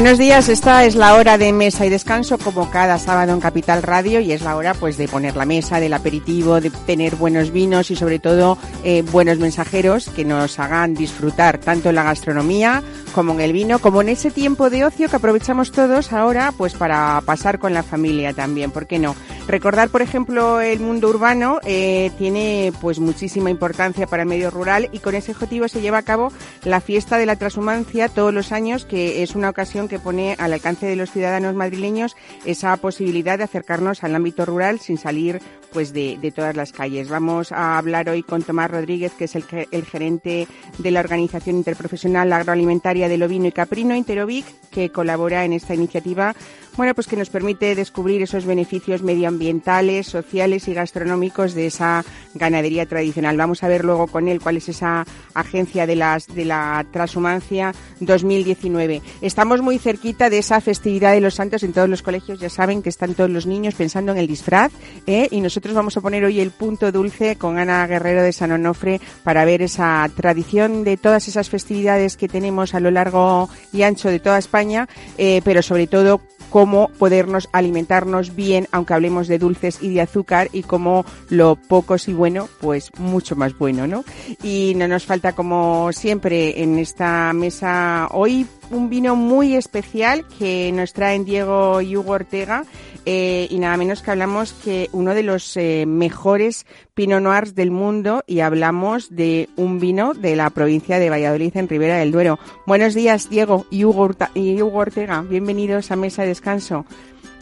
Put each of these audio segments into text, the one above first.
Buenos días, esta es la hora de mesa y descanso como cada sábado en Capital Radio y es la hora pues de poner la mesa, del aperitivo, de tener buenos vinos y sobre todo eh, buenos mensajeros que nos hagan disfrutar tanto la gastronomía como en el vino, como en ese tiempo de ocio que aprovechamos todos ahora pues para pasar con la familia también, ¿por qué no? Recordar, por ejemplo, el mundo urbano eh, tiene pues muchísima importancia para el medio rural y con ese objetivo se lleva a cabo la fiesta de la transhumancia todos los años, que es una ocasión que pone al alcance de los ciudadanos madrileños esa posibilidad de acercarnos al ámbito rural sin salir pues de, de todas las calles. Vamos a hablar hoy con Tomás Rodríguez, que es el, el gerente de la Organización Interprofesional Agroalimentaria del Ovino y Caprino, Interovic, que colabora en esta iniciativa bueno, pues que nos permite descubrir esos beneficios medioambientales, sociales y gastronómicos de esa ganadería tradicional. Vamos a ver luego con él cuál es esa agencia de las de la transhumancia 2019. Estamos muy cerquita de esa festividad de los santos en todos los colegios. Ya saben que están todos los niños pensando en el disfraz ¿eh? y nosotros vamos a poner hoy el punto dulce con Ana Guerrero de San Onofre para ver esa tradición de todas esas festividades que tenemos a lo largo y ancho de toda España, eh, pero sobre todo cómo podernos alimentarnos bien, aunque hablemos de dulces y de azúcar, y como lo poco si bueno, pues mucho más bueno, ¿no? Y no nos falta, como siempre, en esta mesa hoy un vino muy especial que nos traen Diego y Hugo Ortega eh, y nada menos que hablamos que uno de los eh, mejores Pinot Noirs del mundo y hablamos de un vino de la provincia de Valladolid en Ribera del Duero. Buenos días Diego y Hugo, y Hugo Ortega, bienvenidos a Mesa de Descanso.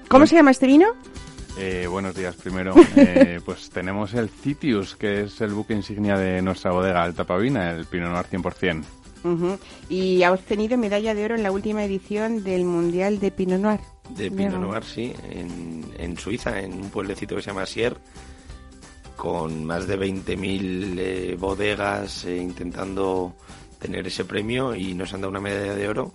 ¿Cómo se llama este vino? Eh, buenos días primero. Eh, pues tenemos el Citius, que es el buque insignia de nuestra bodega Alta Pavina, el Pinot Noir 100%. Uh Y ha obtenido medalla de oro en la última edición del Mundial de Pinot Noir. De Pinot Noir, sí, en, en, Suiza, en un pueblecito que se llama Sier, con más de 20.000 eh, bodegas eh, intentando tener ese premio y nos han dado una medalla de oro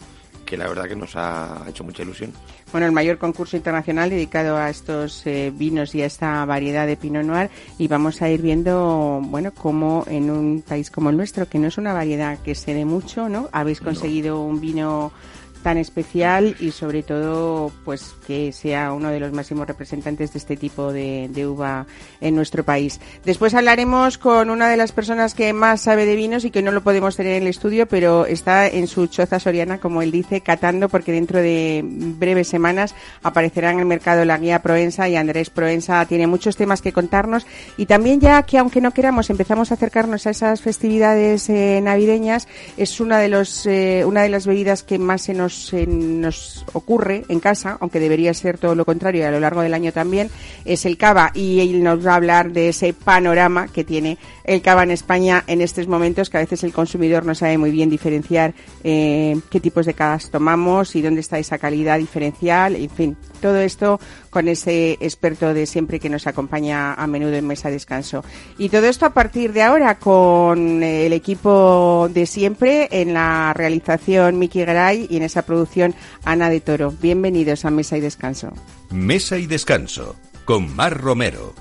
que la verdad que nos ha hecho mucha ilusión. Bueno, el mayor concurso internacional dedicado a estos eh, vinos y a esta variedad de Pinot Noir y vamos a ir viendo, bueno, cómo en un país como el nuestro, que no es una variedad que se dé mucho, ¿no? Habéis conseguido un vino tan especial y sobre todo pues que sea uno de los máximos representantes de este tipo de, uva en nuestro país. Después hablaremos con una de las personas que más sabe de vinos y que no lo podemos tener en el estudio, pero está en su choza soriana, como él dice, catando porque dentro de breves semanas aparecerá en el mercado la guía Proensa y Andrés Proensa tiene muchos temas que contarnos y también ya que aunque no queramos empezamos a acercarnos a esas festividades eh, navideñas, es una de los eh, una de las bebidas que más se nos nos, eh, nos ocurre en casa, aunque debería ser todo lo contrario a lo largo del año también, es el cava y él nos va a hablar de ese panorama que tiene el cava en España en estos momentos, que a veces el consumidor no sabe muy bien diferenciar eh, qué tipos de cavas tomamos y dónde está esa calidad diferencial, en fin, todo esto con ese experto de siempre que nos acompaña a menudo en Mesa Descanso. Y todo esto a partir de ahora con el equipo de siempre en la realización Miki Garay y en esa producción Ana de Toro. Bienvenidos a Mesa y Descanso. Mesa y Descanso con Mar Romero.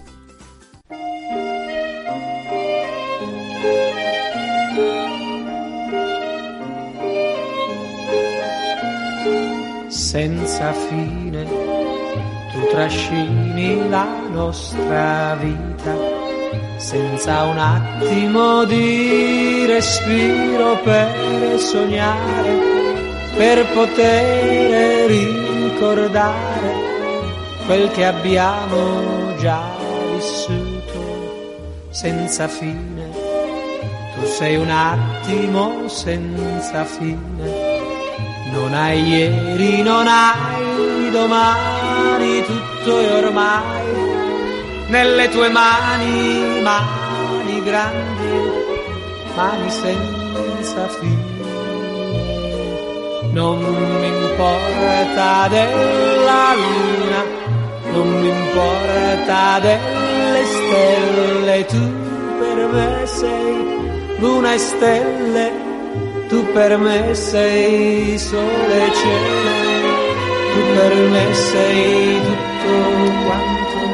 Senza fine, tu trascini la nostra vita, senza un attimo di respiro per sognare, per poter ricordare quel che abbiamo già vissuto, senza fine. Tu sei un attimo senza fine non hai ieri, non hai domani, tutto è ormai nelle tue mani, mani grandi, mani senza fine. Non mi importa della luna, non mi importa delle stelle, tu per me sei luna e stelle, tu tu.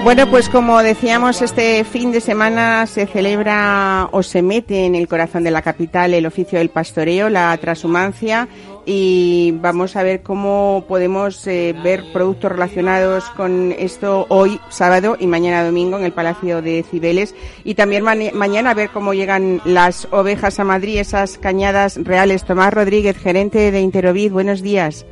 Bueno, pues como decíamos, este fin de semana se celebra o se mete en el corazón de la capital el oficio del pastoreo, la transhumancia, y vamos a ver cómo podemos eh, ver productos relacionados con esto hoy, sábado y mañana domingo en el Palacio de Cibeles, y también mañana a ver cómo llegan las ovejas a Madrid, esas cañadas reales. Tomás Rodríguez, gerente de Interovid, buenos días.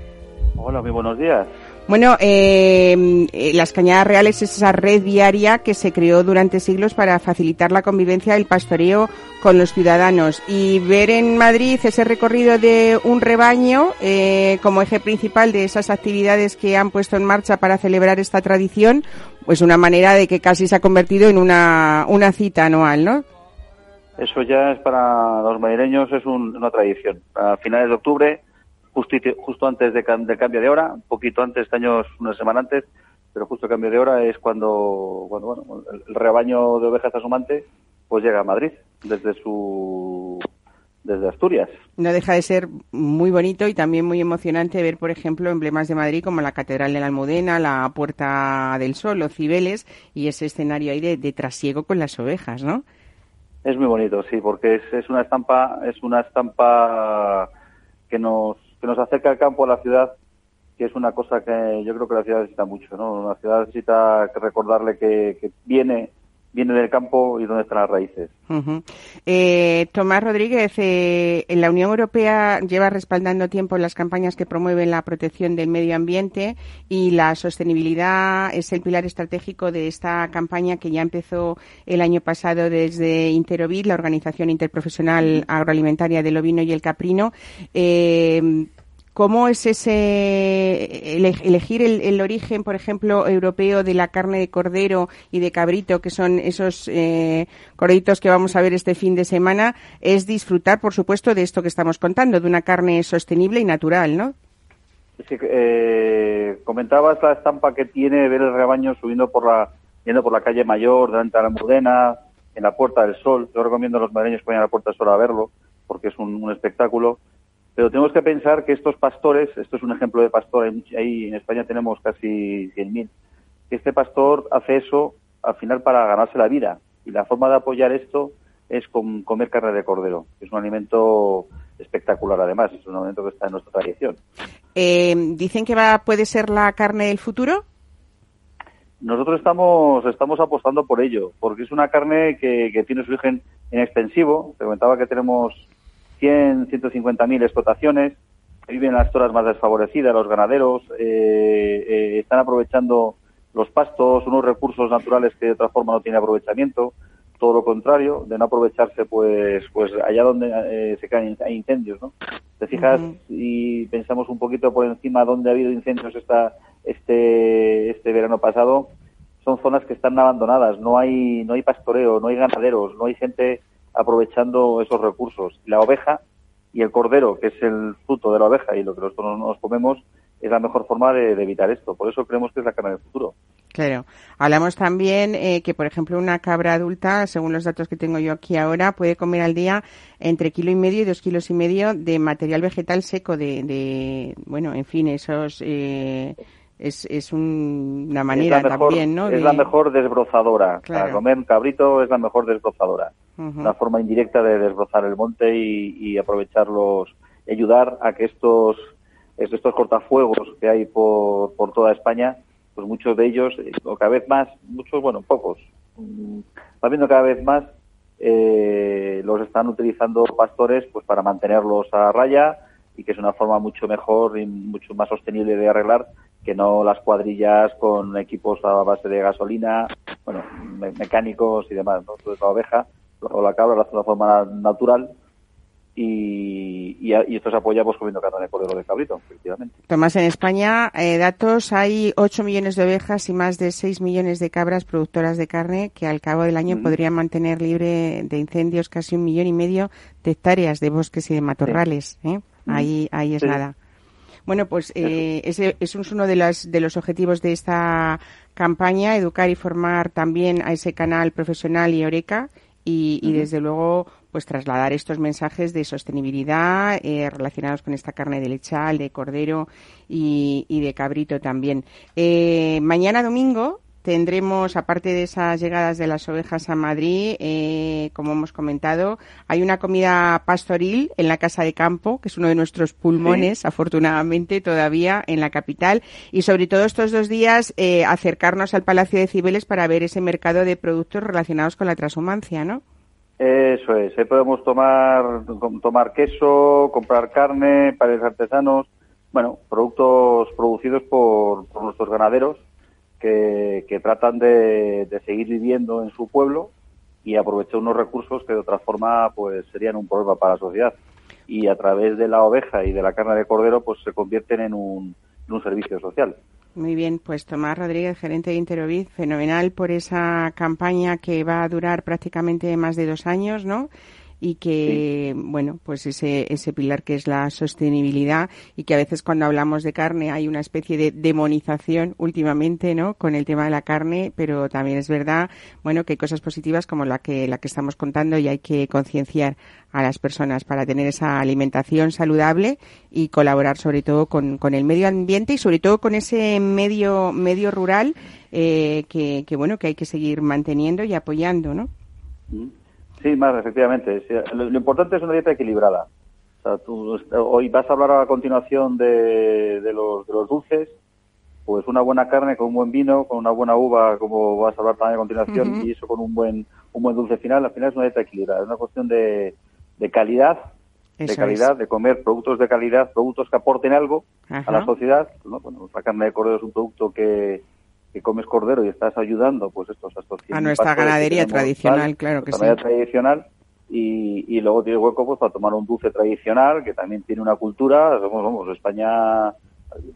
Hola, muy buenos días. Bueno, eh, eh, las Cañadas Reales es esa red viaria que se creó durante siglos para facilitar la convivencia del pastoreo con los ciudadanos y ver en Madrid ese recorrido de un rebaño eh, como eje principal de esas actividades que han puesto en marcha para celebrar esta tradición, pues una manera de que casi se ha convertido en una, una cita anual, ¿no? Eso ya es para los madrileños es una tradición. A finales de octubre justo, antes de, del cambio de hora, un poquito antes, este año una semana antes, pero justo el cambio de hora es cuando, bueno, el, rebaño de ovejas asumante pues llega a Madrid desde su desde Asturias. No deja de ser muy bonito y también muy emocionante ver, por ejemplo, emblemas de Madrid como la Catedral de la Almudena, la Puerta del Sol o Cibeles y ese escenario ahí de, trasiego con las ovejas, ¿no? Es muy bonito, sí, porque es, es una estampa, es una estampa que nos que nos acerca el campo a la ciudad, que es una cosa que yo creo que la ciudad necesita mucho, ¿no? La ciudad necesita recordarle que, viene viene del campo y donde están las raíces. Eh, Tomás Rodríguez, eh, la Unión Europea lleva respaldando tiempo las campañas que promueven la protección del medio ambiente y la sostenibilidad es el pilar estratégico de esta campaña que ya empezó el año pasado desde Interovid, la Organización Interprofesional Agroalimentaria del Ovino y el Caprino. Eh, ¿Cómo es ese elegir el, origen, por ejemplo, europeo de la carne de cordero y de cabrito, que son esos eh, corditos que vamos a ver este fin de semana? Es disfrutar, por supuesto, de esto que estamos contando, de una carne sostenible y natural, ¿no? Eh, comentabas la estampa que tiene ver el rebaño subiendo por la, yendo por la calle Mayor, delante de la Mudena, en la Puerta del Sol. Yo recomiendo a los madrileños que vayan a la Puerta del Sol a verlo, porque es un espectáculo. Pero tenemos que pensar que estos pastores, esto es un ejemplo de pastor, ahí en España tenemos casi 100.000, que este pastor hace eso al final para ganarse la vida. Y la forma de apoyar esto es con comer carne de cordero, que es un alimento espectacular además, es un alimento que está en nuestra tradición. Eh, ¿Dicen que va, puede ser la carne del futuro? Nosotros estamos, estamos apostando por ello, porque es una carne que, que tiene su origen en extensivo. Te comentaba que tenemos 100, 150.000 explotaciones, viven en las zonas más desfavorecidas, los ganaderos eh, eh, están aprovechando los pastos, unos recursos naturales que de otra forma no tienen aprovechamiento, todo lo contrario, de no aprovecharse pues pues allá donde eh, se caen hay incendios, ¿no? Te fijas y pensamos un poquito por encima donde ha habido incendios esta este este verano pasado, son zonas que están abandonadas, no hay no hay pastoreo, no hay ganaderos, no hay gente aprovechando esos recursos. La oveja y el cordero, que es el fruto de la oveja y lo que nosotros nos comemos, es la mejor forma de, evitar esto. Por eso creemos que es la carne del futuro. Claro. Hablamos también eh, que, por ejemplo, una cabra adulta, según los datos que tengo yo aquí ahora, puede comer al día entre kilo y medio y dos kilos y medio de material vegetal seco, de, de bueno, en fin, esos eh, es, es una manera también, ¿no? Es la mejor desbrozadora. Para comer cabrito es la mejor desbrozadora. Una forma indirecta de desbrozar el monte y, aprovecharlos, ayudar a que estos, estos cortafuegos que hay por, por toda España, pues muchos de ellos, o cada vez más, muchos, bueno, pocos, mm, va viendo cada vez más, eh, los están utilizando pastores pues para mantenerlos a raya y que es una forma mucho mejor y mucho más sostenible de arreglar que no las cuadrillas con equipos a base de gasolina, bueno, mecánicos y demás, ¿no? Entonces la oveja o la cabra lo hace de una forma natural y, y, esto se apoya pues comiendo carne de cordero de cabrito, efectivamente. Tomás, en España, eh, datos, hay 8 millones de ovejas y más de 6 millones de cabras productoras de carne que al cabo del año podrían mantener libre de incendios casi un millón y medio de hectáreas de bosques y de matorrales. ¿eh? Ahí, ahí es nada. Bueno, pues eh, ese, es uno de, las, de los objetivos de esta campaña, educar y formar también a ese canal profesional y Oreca y, desde luego pues trasladar estos mensajes de sostenibilidad eh, relacionados con esta carne de lechal, de cordero y, de cabrito también. Eh, mañana domingo tendremos, aparte de esas llegadas de las ovejas a Madrid, eh, como hemos comentado, hay una comida pastoril en la Casa de Campo, que es uno de nuestros pulmones, afortunadamente, todavía en la capital. Y sobre todo estos dos días, eh, acercarnos al Palacio de Cibeles para ver ese mercado de productos relacionados con la transhumancia, ¿no? Eso es, ahí podemos tomar, tomar queso, comprar carne, pares artesanos, bueno, productos producidos por nuestros ganaderos que, tratan de, seguir viviendo en su pueblo y aprovechar unos recursos que de otra forma pues serían un problema para la sociedad y a través de la oveja y de la carne de cordero pues se convierten en un, en un servicio social. Muy bien, pues Tomás Rodríguez, gerente de Interovid, fenomenal por esa campaña que va a durar prácticamente más de dos años, ¿no? Y que, bueno, pues ese, ese pilar que es la sostenibilidad y que a veces cuando hablamos de carne hay una especie de demonización últimamente, ¿no? Con el tema de la carne, pero también es verdad, bueno, que hay cosas positivas como la que, la que estamos contando y hay que concienciar a las personas para tener esa alimentación saludable y colaborar sobre todo con, con el medio ambiente y sobre todo con ese medio, medio rural eh, que, que, bueno, que hay que seguir manteniendo y apoyando, ¿no? Mm. Sí, más, efectivamente. Lo, importante es una dieta equilibrada. O sea, tú, hoy vas a hablar a continuación de, los, dulces, pues una buena carne con un buen vino, con una buena uva, como vas a hablar también a continuación, y eso con un buen, un buen dulce final, al final es una dieta equilibrada. Es una cuestión de, calidad, de calidad, de comer productos de calidad, productos que aporten algo a la sociedad. Bueno, la carne de cordero es un producto que, que comes cordero y estás ayudando pues estos a estos a nuestra ganadería tradicional claro que sí. tradicional y, y luego tiene hueco pues para tomar un dulce tradicional que también tiene una cultura somos vamos España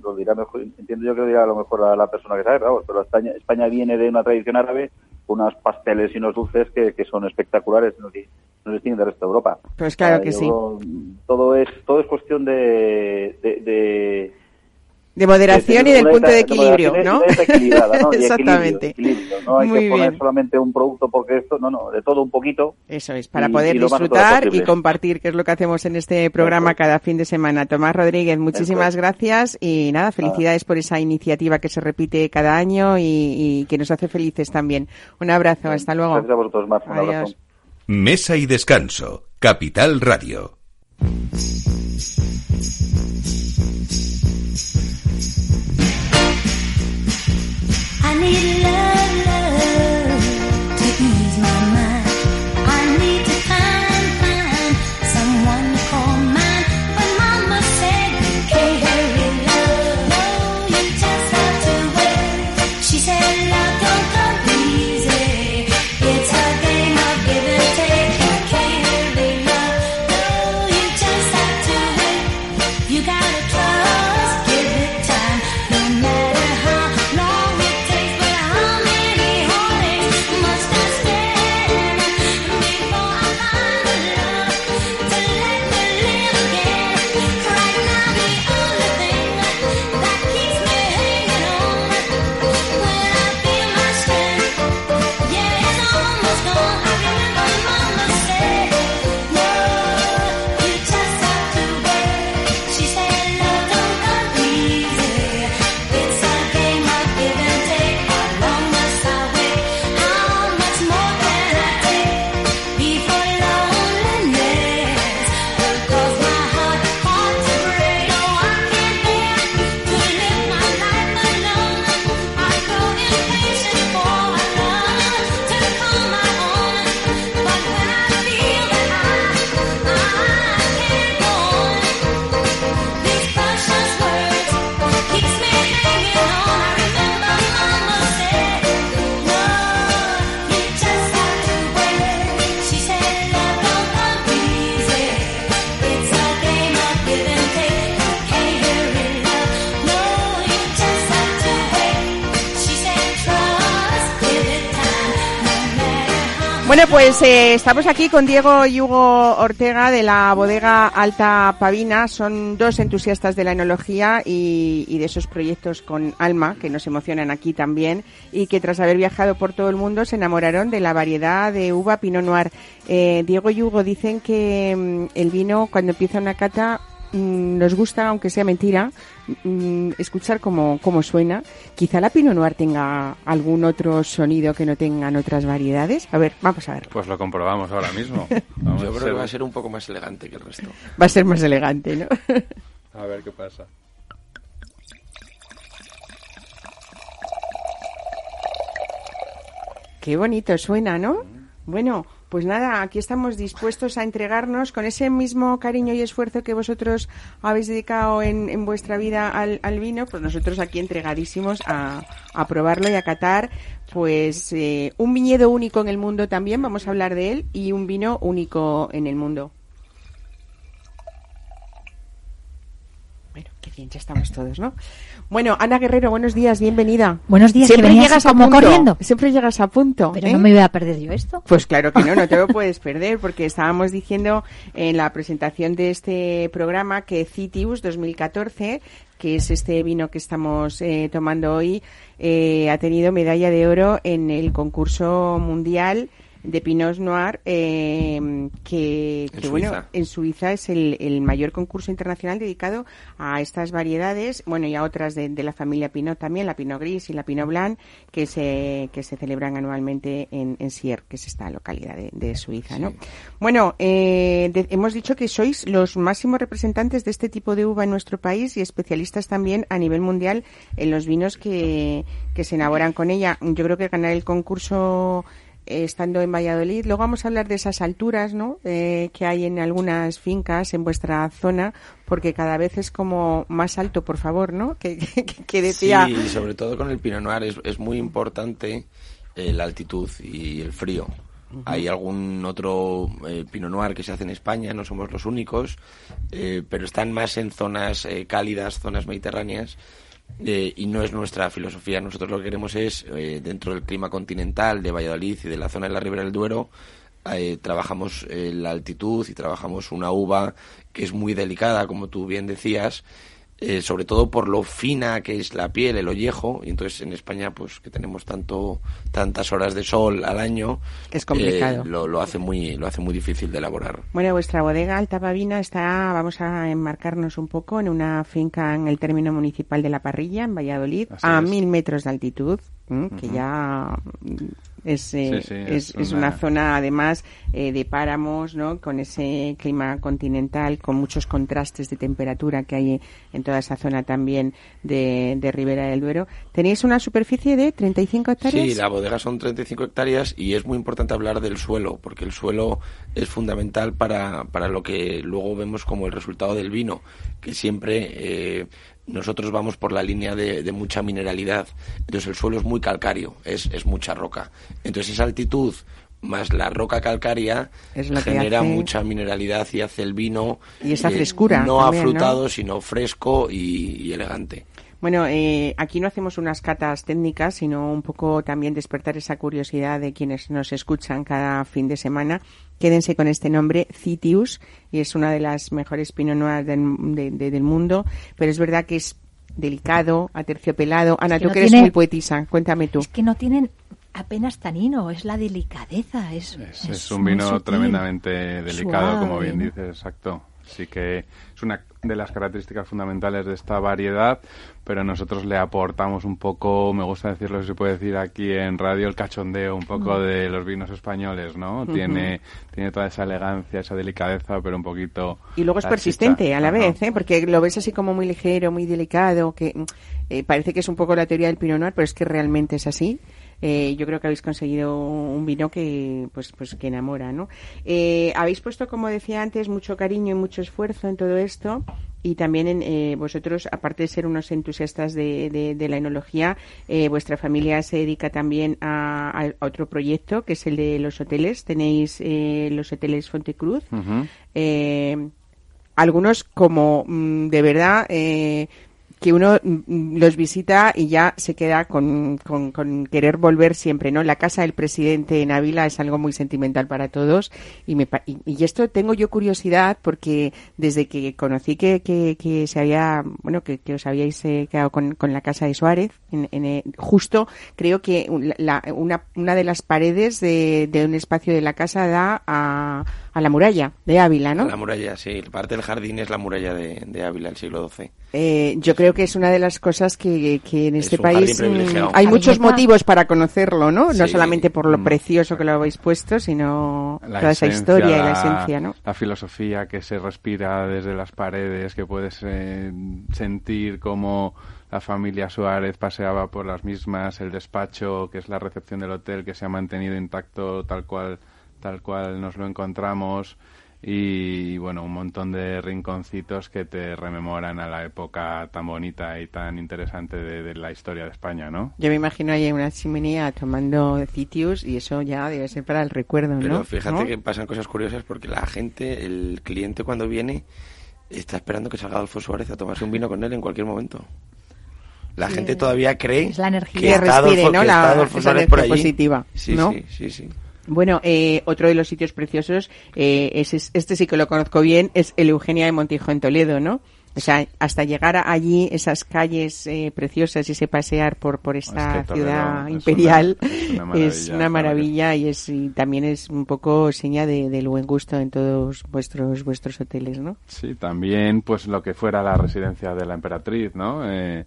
lo dirá mejor entiendo yo que lo dirá a lo mejor a la persona que sabe pero España, España viene de una tradición árabe con unos pasteles y unos dulces que, que son espectaculares no nos distinguen del resto de Europa. Pues claro que sí. todo es todo es cuestión de, de de moderación y del punto de equilibrio, ¿no? Exactamente. No hay que poner solamente un producto porque esto, no, no, de todo un poquito. Eso es, para poder disfrutar y compartir, que es lo que hacemos en este programa cada fin de semana. Tomás Rodríguez, muchísimas gracias y nada, felicidades por esa iniciativa que se repite cada año y, que nos hace felices también. Un abrazo, hasta luego. Gracias a vosotros, más. Un abrazo. Mesa y descanso, Capital Radio. Need love. Estamos aquí con Diego y Hugo Ortega de la bodega Alta Pavina. Son dos entusiastas de la enología y, y, de esos proyectos con alma que nos emocionan aquí también y que tras haber viajado por todo el mundo se enamoraron de la variedad de uva Pinot Noir. Eh, Diego y Hugo dicen que mm, el vino cuando empieza una cata mm, nos gusta, aunque sea mentira, mm, escuchar cómo, cómo suena. Quizá la Pinot Noir tenga algún otro sonido que no tengan otras variedades. A ver, vamos a ver. Pues lo comprobamos ahora mismo. Vamos Yo creo ser- que va a ser un poco más elegante que el resto. Va a ser más elegante, ¿no? A ver qué pasa. Qué bonito suena, ¿no? Bueno, pues nada, aquí estamos dispuestos a entregarnos con ese mismo cariño y esfuerzo que vosotros habéis dedicado en, en vuestra vida al, al vino, pues nosotros aquí entregadísimos a, a probarlo y a catar, pues eh, un viñedo único en el mundo también, vamos a hablar de él, y un vino único en el mundo. Bueno, qué bien, ya estamos todos, ¿no? Bueno, Ana Guerrero, buenos días, bienvenida. Buenos días, Siempre llegas a como punto. corriendo. Siempre llegas a punto. Pero ¿eh? no me voy a perder yo esto. Pues claro que no, no te lo puedes perder, porque estábamos diciendo en la presentación de este programa que Citius 2014, que es este vino que estamos eh, tomando hoy, eh, ha tenido medalla de oro en el concurso mundial de Pinot Noir, eh, que, En que, bueno, Suiza. en Suiza es el, el mayor concurso internacional dedicado a estas variedades, bueno, y a otras de, de la familia Pinot también, la Pinot Gris y la Pinot Blanc, que se, que se celebran anualmente en, en Sierre, que es esta localidad de, de Suiza, ¿no? Bueno, eh, de- hemos dicho que sois los máximos representantes de este tipo de uva en nuestro país y especialistas también a nivel mundial en los vinos que, que se elaboran con ella. Yo creo que ganar el concurso estando en Valladolid. Luego vamos a hablar de esas alturas, ¿no? Eh, que hay en algunas fincas en vuestra zona, porque cada vez es como más alto, por favor, ¿no? Que, que, que decía. Sí, y sobre todo con el Pinot Noir es, es muy importante eh, la altitud y el frío. Hay algún otro eh, Pinot Noir que se hace en España, no somos los únicos, eh, pero están más en zonas eh, cálidas, zonas mediterráneas, eh, y no es nuestra filosofía. Nosotros lo que queremos es, eh, dentro del clima continental de Valladolid y de la zona de la Ribera del Duero, eh, trabajamos eh, la altitud y trabajamos una uva que es muy delicada, como tú bien decías, eh, sobre todo por lo fina que es la piel, el ollejo, y entonces en España, pues que tenemos tanto tantas horas de sol al año, Es complicado. eh, lo, lo hace muy lo hace muy difícil de elaborar. Bueno, vuestra bodega Alta Pavina está, vamos a enmarcarnos un poco en una finca en el término municipal de La Parrilla, en Valladolid, Así a es. mil metros de altitud, que ya es, eh, Sí, sí, es, es es una- una zona además eh, de páramos, ¿no? Con ese clima continental, con muchos contrastes de temperatura que hay en toda esa zona también de, de Ribera del Duero. ¿Tenéis una superficie de 35 hectáreas? Sí, la bodega son 35 hectáreas y es muy importante hablar del suelo, porque el suelo es fundamental para, para lo que luego vemos como el resultado del vino, que siempre eh, nosotros vamos por la línea de, de mucha mineralidad. Entonces el suelo es muy calcáreo, es, es mucha roca. Entonces esa altitud más la roca calcárea Es lo que genera hace- mucha mineralidad y hace el vino Y esa eh, frescura no también, ¿no? afrutado, sino fresco y- y elegante. Bueno, eh, aquí no hacemos unas catas técnicas, sino un poco también despertar esa curiosidad de quienes nos escuchan cada fin de semana. Quédense con este nombre, Citius, y es una de las mejores Pinot Noir del, de- de- del mundo, pero es verdad que es delicado, aterciopelado. Ana, que tú no que eres tiene- muy poetisa, cuéntame tú. Es que no tienen apenas tanino, es la delicadeza. Es, Es, es es un vino sutil, tremendamente delicado, como bien dices, exacto. Así que es una de las características fundamentales de esta variedad, pero nosotros le aportamos un poco, me gusta decirlo, si se puede decir aquí en radio, el cachondeo un poco de los vinos españoles, ¿no? Tiene tiene toda esa elegancia, esa delicadeza, pero un poquito... Y luego es persistente chicha. a la Ajá. vez, ¿eh? porque lo ves así como muy ligero, muy delicado, que mm, eh, parece que es un poco la teoría del Pinot Noir, pero es que realmente es así. Eh, yo creo que habéis conseguido un vino que pues pues que enamora, ¿no? Eh, habéis puesto, como decía antes, mucho cariño y mucho esfuerzo en todo esto y también en, eh, vosotros, aparte de ser unos entusiastas de, de- de la enología, eh, vuestra familia se dedica también a, otro proyecto que es el de los hoteles. Tenéis eh, los hoteles Fontecruz. Eh, algunos como mm, de verdad eh, que uno mm, los visita y ya se queda con, con, con querer volver siempre, ¿no? La casa del presidente en Ávila es algo muy sentimental para todos y, me, y, y esto tengo yo curiosidad porque desde que conocí que, que, que se había, bueno, que, que os habíais eh, quedado con, con la casa de Suárez, en, en, eh, justo creo que la- una, una de las paredes de, de un espacio de la casa da a, a la muralla de Ávila, ¿no? La muralla, sí. Parte del jardín es la muralla de, de Ávila, del siglo XII. Eh, yo creo que es una de las cosas que, que en Es este país hay muchos motivos para conocerlo, ¿no? No solamente por lo Mm. precioso que lo habéis puesto, sino La toda esa historia y la esencia, ¿no? La filosofía que se respira desde las paredes, que puedes eh, sentir como la familia Suárez paseaba por las mismas, el despacho, que es la recepción del hotel, que se ha mantenido intacto tal cual, tal cual nos lo encontramos. Y bueno, un montón de rinconcitos que te rememoran a la época tan bonita y tan interesante de, de la historia de España, ¿no? Yo me imagino ahí en una chimenea tomando citius y eso ya debe ser para el recuerdo, Pero ¿no? fíjate ¿No? que pasan cosas curiosas porque la gente, el cliente cuando viene, está esperando que salga Adolfo Suárez a tomarse un vino con él en cualquier momento. La gente todavía cree Es la energía. que Que está respire, Adolfo, ¿no? que La- está Adolfo esa Suárez por allí. positiva, Sí, ¿no? sí, sí, sí. Bueno, eh, otro de los sitios preciosos, eh, es, es- este sí que lo conozco bien, es el Eugenia de Montijo en Toledo, ¿no? O sea, hasta llegar a allí, esas calles eh, preciosas y ese pasear por, por esta Es que ciudad es imperial una- es una es maravilla, una maravilla y, es, y también es un poco seña de, del buen gusto en todos vuestros vuestros hoteles, ¿no? Sí, también pues lo que fuera la residencia de la emperatriz, ¿no? Eh,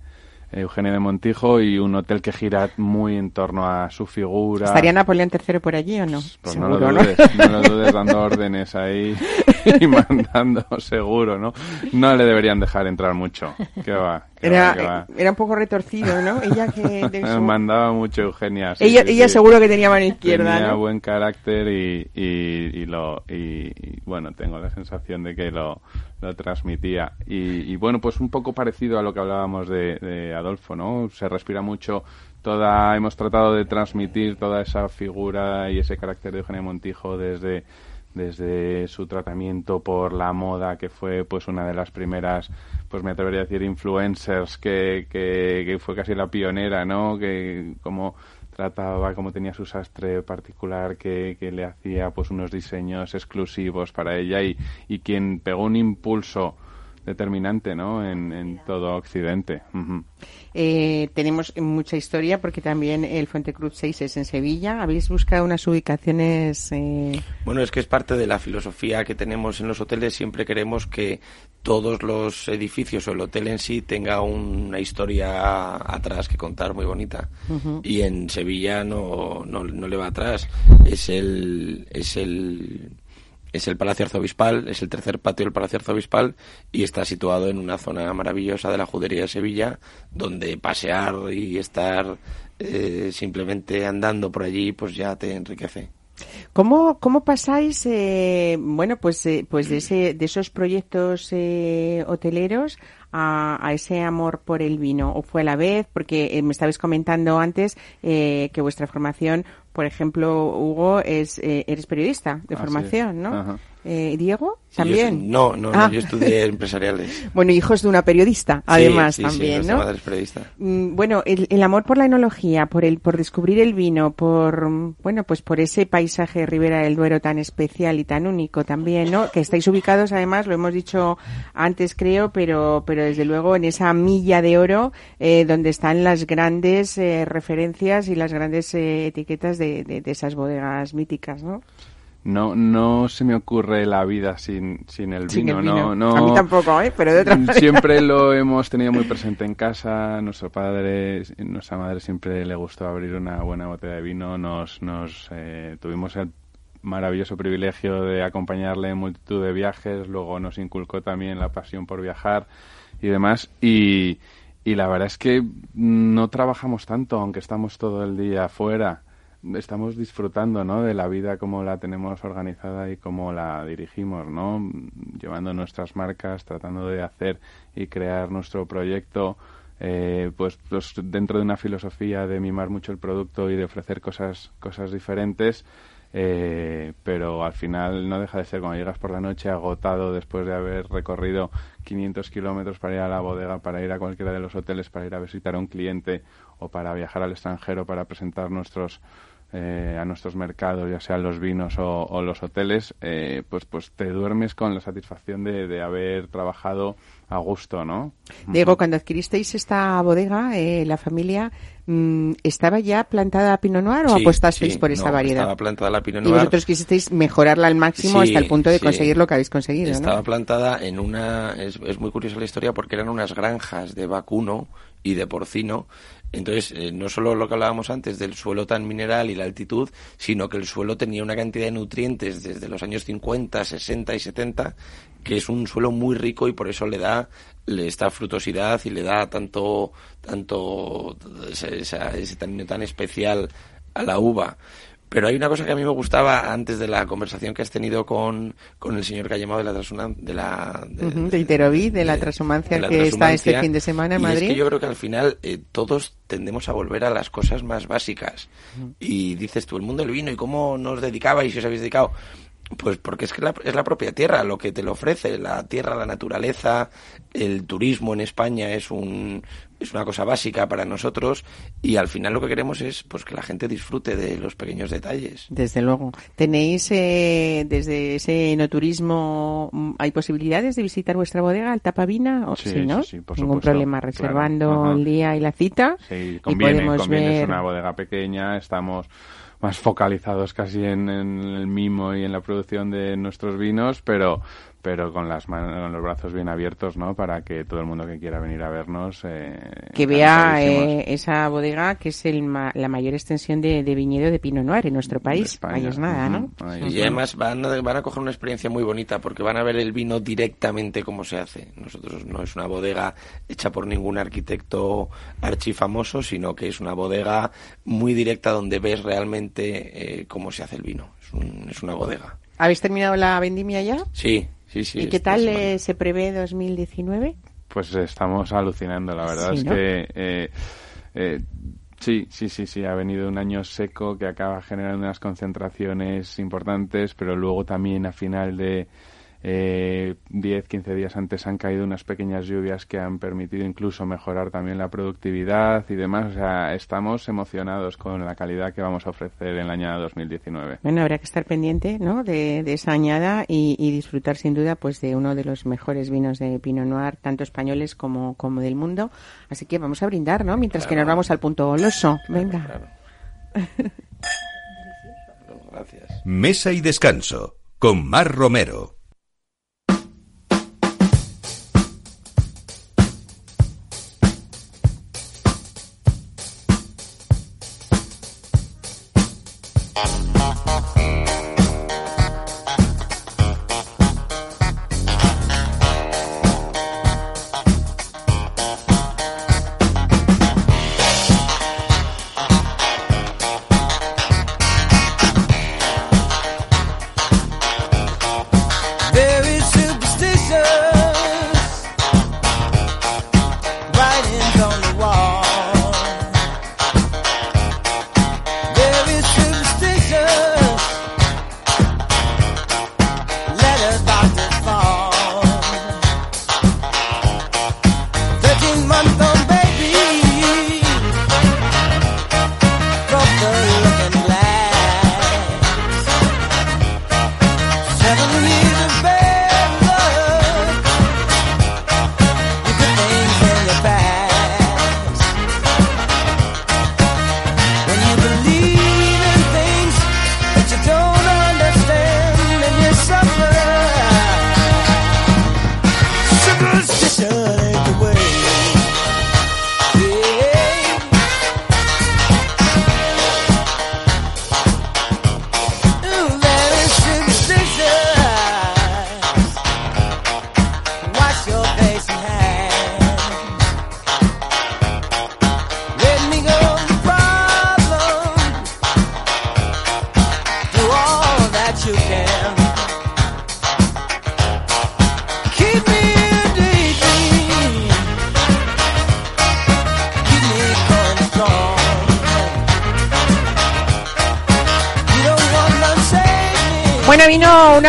Eugenia de Montijo y un hotel que gira muy en torno a su figura. ¿Estaría Napoleón III por allí o no? Pues no Seguro, lo dudes, no lo dudes dando órdenes ahí y mandando seguro, ¿no? No le deberían dejar entrar mucho. ¿Qué va? ¿Qué va, Era, qué va? era un poco retorcido, ¿no? Ella que su- Mandaba mucho Eugenia. sí, ella, sí, ella sí. seguro que tenía mano izquierda, Tenía ¿no? buen carácter y, y, y lo y, y, bueno tengo la sensación de que lo, lo transmitía. Y, y, bueno pues un poco parecido a lo que hablábamos de, de Adolfo no se respira mucho toda hemos tratado de transmitir toda esa figura y ese carácter de Eugenia Montijo desde desde su tratamiento por la moda que fue pues una de las primeras pues me atrevería a decir influencers que, que, que fue casi la pionera no que como trataba como tenía su sastre particular que, que le hacía pues unos diseños exclusivos para ella y, y quien pegó un impulso determinante ¿no? en, en todo Occidente. Ujú. Eh, tenemos mucha historia porque también el Fuente Cruz 6 es en Sevilla. ¿Habéis buscado unas ubicaciones? Eh... Bueno, es que es parte de la filosofía que tenemos en los hoteles. Siempre queremos que todos los edificios o el hotel en sí tenga una historia atrás que contar muy bonita. Ujú. Y en Sevilla no, no, no le va atrás. Es el, es el es el Palacio Arzobispal, es el tercer patio del Palacio Arzobispal y está situado en una zona maravillosa de la judería de Sevilla, donde pasear y estar eh, simplemente andando por allí, pues ya te enriquece. ¿Cómo, cómo pasáis, eh, bueno, pues, eh, pues de, ese, de esos proyectos eh, hoteleros a, a, ese amor por el vino? ¿O fue a la vez? Porque eh, me estabais comentando antes eh, que vuestra formación, por ejemplo, Hugo, es eh, eres periodista de Ah, formación, sí. ¿no? Ajá. Eh, Diego, Sí, también. yo- no, no, no, Ah. yo estudié empresariales. Bueno, hijos de una periodista, además, Sí, sí, sí, también, nuestra ¿no? madre es periodista. Mm, Bueno, el, el amor por la enología, por el, por descubrir el vino, por, bueno, pues por ese paisaje de Ribera del Duero tan especial y tan único también, ¿no? Que estáis ubicados, además, lo hemos dicho antes, creo, pero, pero desde luego en esa milla de oro, eh, donde están las grandes eh, referencias y las grandes eh, etiquetas de, de, de esas bodegas míticas, ¿no? No, no se me ocurre la vida sin, sin el Sin vino, el vino. No, no. A mí tampoco, ¿eh? Pero de otra manera. Siempre lo hemos tenido muy presente en casa. Nuestro padre, nuestra madre siempre le gustó abrir una buena botella de vino. Nos, nos eh, tuvimos el maravilloso privilegio de acompañarle en multitud de viajes. Luego nos inculcó también la pasión por viajar y demás. Y, y la verdad es que no trabajamos tanto, aunque estamos todo el día afuera estamos disfrutando ¿no? de la vida como la tenemos organizada y como la dirigimos, ¿no? llevando nuestras marcas, tratando de hacer y crear nuestro proyecto, eh, pues, pues, dentro de una filosofía de mimar mucho el producto y de ofrecer cosas, cosas diferentes. eh, pero al final no deja de ser cuando llegas por la noche agotado después de haber recorrido 500 kilómetros para ir a la bodega, para ir a cualquiera de los hoteles, para ir a visitar a un cliente o para viajar al extranjero para presentar nuestros eh, a nuestros mercados, ya sean los vinos o, los hoteles, eh, pues pues te duermes con la satisfacción de, de haber trabajado a gusto, ¿no? Diego, cuando adquiristeis esta bodega, eh, la familia, mm, ¿estaba ya plantada a Pinot Noir o Sí, apostasteis sí, por esa no, variedad? Estaba plantada la Pinot Y Noir. vosotros quisisteis mejorarla al máximo Sí, hasta el punto de sí. conseguir lo que habéis conseguido, Estaba ¿no? plantada en una... Es, es muy curiosa la historia porque eran unas granjas de vacuno y de porcino. Entonces, eh, no solo lo que hablábamos antes del suelo tan mineral y la altitud, sino que el suelo tenía una cantidad de nutrientes desde los años 50, 60 y 70 que es un suelo muy rico y por eso le da esta frutosidad y le da tanto tanto ese, ese tan especial a la uva. Pero hay una cosa que a mí me gustaba antes de la conversación que has tenido con, con el señor que ha llamado de la de la de, Ujú, de Iterovid, de la transhumancia de la que está este fin de semana en Y Madrid. Es que yo creo que al final eh, todos tendemos a volver a las cosas más básicas. Y dices tú, el mundo del vino, ¿y cómo nos dedicabais y os habéis dedicado? Pues porque es que la- es la propia tierra lo que te lo ofrece, la tierra, la naturaleza, el turismo en España es un es una cosa básica para nosotros y al final lo que queremos es pues que la gente disfrute de los pequeños detalles. Desde luego. ¿Tenéis eh, desde ese enoturismo, mm, hay posibilidades de visitar vuestra bodega, el Tapavina? O, Sí, ¿no? sí, sí, por Ningún supuesto, problema, claro. reservando Ajá. el día y la cita. Sí, y conviene, podemos conviene, es ver... una bodega pequeña, estamos más focalizados casi en, en el mimo y en la producción de nuestros vinos, pero pero con las man- con los brazos bien abiertos, ¿no? Para que todo el mundo que quiera venir a vernos eh, que vea eh, esa bodega que es el ma- la mayor extensión de, de viñedo de Pinot Noir en nuestro país. Ahí es nada, ¿no? Ahí Y además van a, van a coger una experiencia muy bonita porque van a ver el vino directamente cómo se hace. Nosotros no es una bodega hecha por ningún arquitecto archifamoso, sino que es una bodega muy directa donde ves realmente eh, cómo se hace el vino. Es, un- es una bodega. ¿Habéis terminado la vendimia ya? Sí, sí, sí. ¿Y qué tal eh, se prevé 2019? Pues estamos alucinando, la verdad Sí, es ¿no? que eh, eh, sí, sí, sí, sí, ha venido un año seco que acaba generando unas concentraciones importantes, pero luego también a final de eh, 10, 15 días antes han caído unas pequeñas lluvias que han permitido incluso mejorar también la productividad y demás. O sea, estamos emocionados con la calidad que vamos a ofrecer en la añada 2019. Bueno, habrá que estar pendiente, ¿no? De, de esa añada y, y disfrutar sin duda, pues, de uno de los mejores vinos de Pinot Noir, tanto españoles como, como del mundo. Así que vamos a brindar, ¿no? Mientras que nos vamos al punto goloso. Venga. Claro. Gracias. Mesa y descanso con Mar Romero.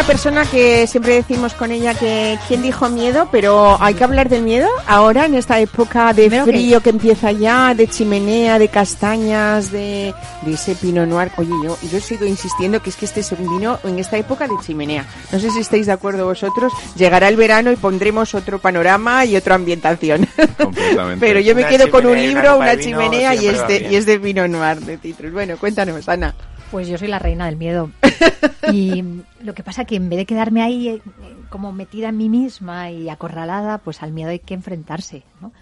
Una persona que siempre decimos con ella que quién dijo miedo, pero hay que hablar del miedo ahora en esta época de frío que empieza ya, de chimenea, de castañas, de, de ese pino noir. Oye, yo, yo sigo insistiendo que es que este es un vino en esta época de chimenea. No sé si estáis de acuerdo vosotros. Llegará el verano y pondremos otro panorama y otra ambientación. Pero yo me Una quedo con un una libro, una chimenea y este, y es de vino noir de Citrus. Bueno, cuéntanos, Ana. Pues yo soy la reina del miedo. Y lo que pasa que en vez de quedarme ahí eh, como metida en mí misma y acorralada, pues al miedo hay que enfrentarse, ¿no?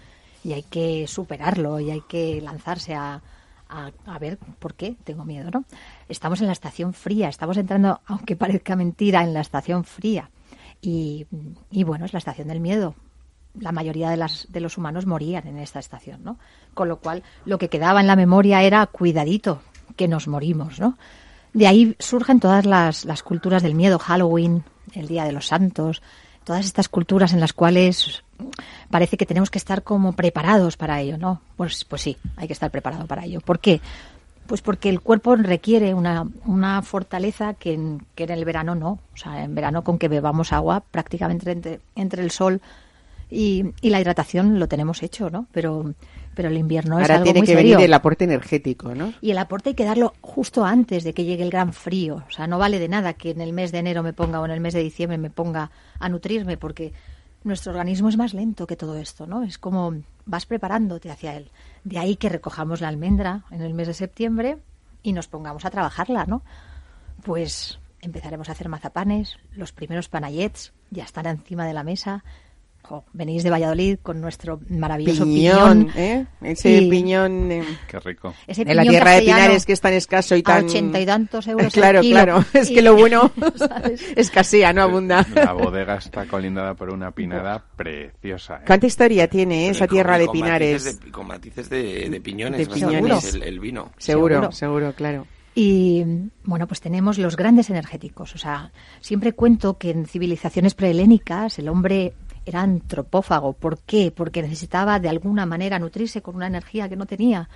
Y hay que superarlo y hay que lanzarse a, a, a ver por qué tengo miedo, ¿no? Estamos en la estación fría, estamos entrando, aunque parezca mentira, en la estación fría. Y, y bueno, es la estación del miedo. La mayoría de, las, de los humanos morían en esta estación, ¿no? Con lo cual, lo que quedaba en la memoria era cuidadito, que nos morimos, ¿no? De ahí surgen todas las, las culturas del miedo, Halloween, el Día de los Santos, todas estas culturas en las cuales parece que tenemos que estar como preparados para ello, ¿no? Pues, pues sí, hay que estar preparado para ello. ¿Por qué? Pues porque el cuerpo requiere una, una fortaleza que en, que en el verano no. O sea, en verano con que bebamos agua prácticamente entre, entre el sol y, y la hidratación lo tenemos hecho, ¿no? Pero, pero el invierno es Ahora algo tiene muy que serio. venir el aporte energético, ¿no? Y el aporte hay que darlo justo antes de que llegue el gran frío. O sea, no vale de nada que en el mes de enero me ponga o en el mes de diciembre me ponga a nutrirme porque nuestro organismo es más lento que todo esto, ¿no? Es como vas preparándote hacia él. De ahí que recojamos la almendra en el mes de septiembre y nos pongamos a trabajarla, ¿no? Pues empezaremos a hacer mazapanes, los primeros panayets ya están encima de la mesa. Jo, venís de Valladolid con nuestro maravilloso Piñón, piñón. ¿eh? Ese Y- piñón eh, Qué rico. ese de la tierra de Pinares que es tan escaso y a tan... ochenta y tantos euros el Claro, kilo. claro. Es Y- que lo bueno escasea, no abunda. La bodega está colindada por una pinada preciosa. ¿eh? ¿Cuánta historia tiene esa Con- tierra de con Pinares? matices de- con matices de, de piñones, De piñones. es el, el vino. Seguro, Seguro. seguro, claro. Y bueno, pues tenemos los grandes energéticos. O sea, siempre cuento que en civilizaciones prehelénicas el hombre era antropófago. ¿Por qué? Porque necesitaba de alguna manera nutrirse con una energía que no tenía.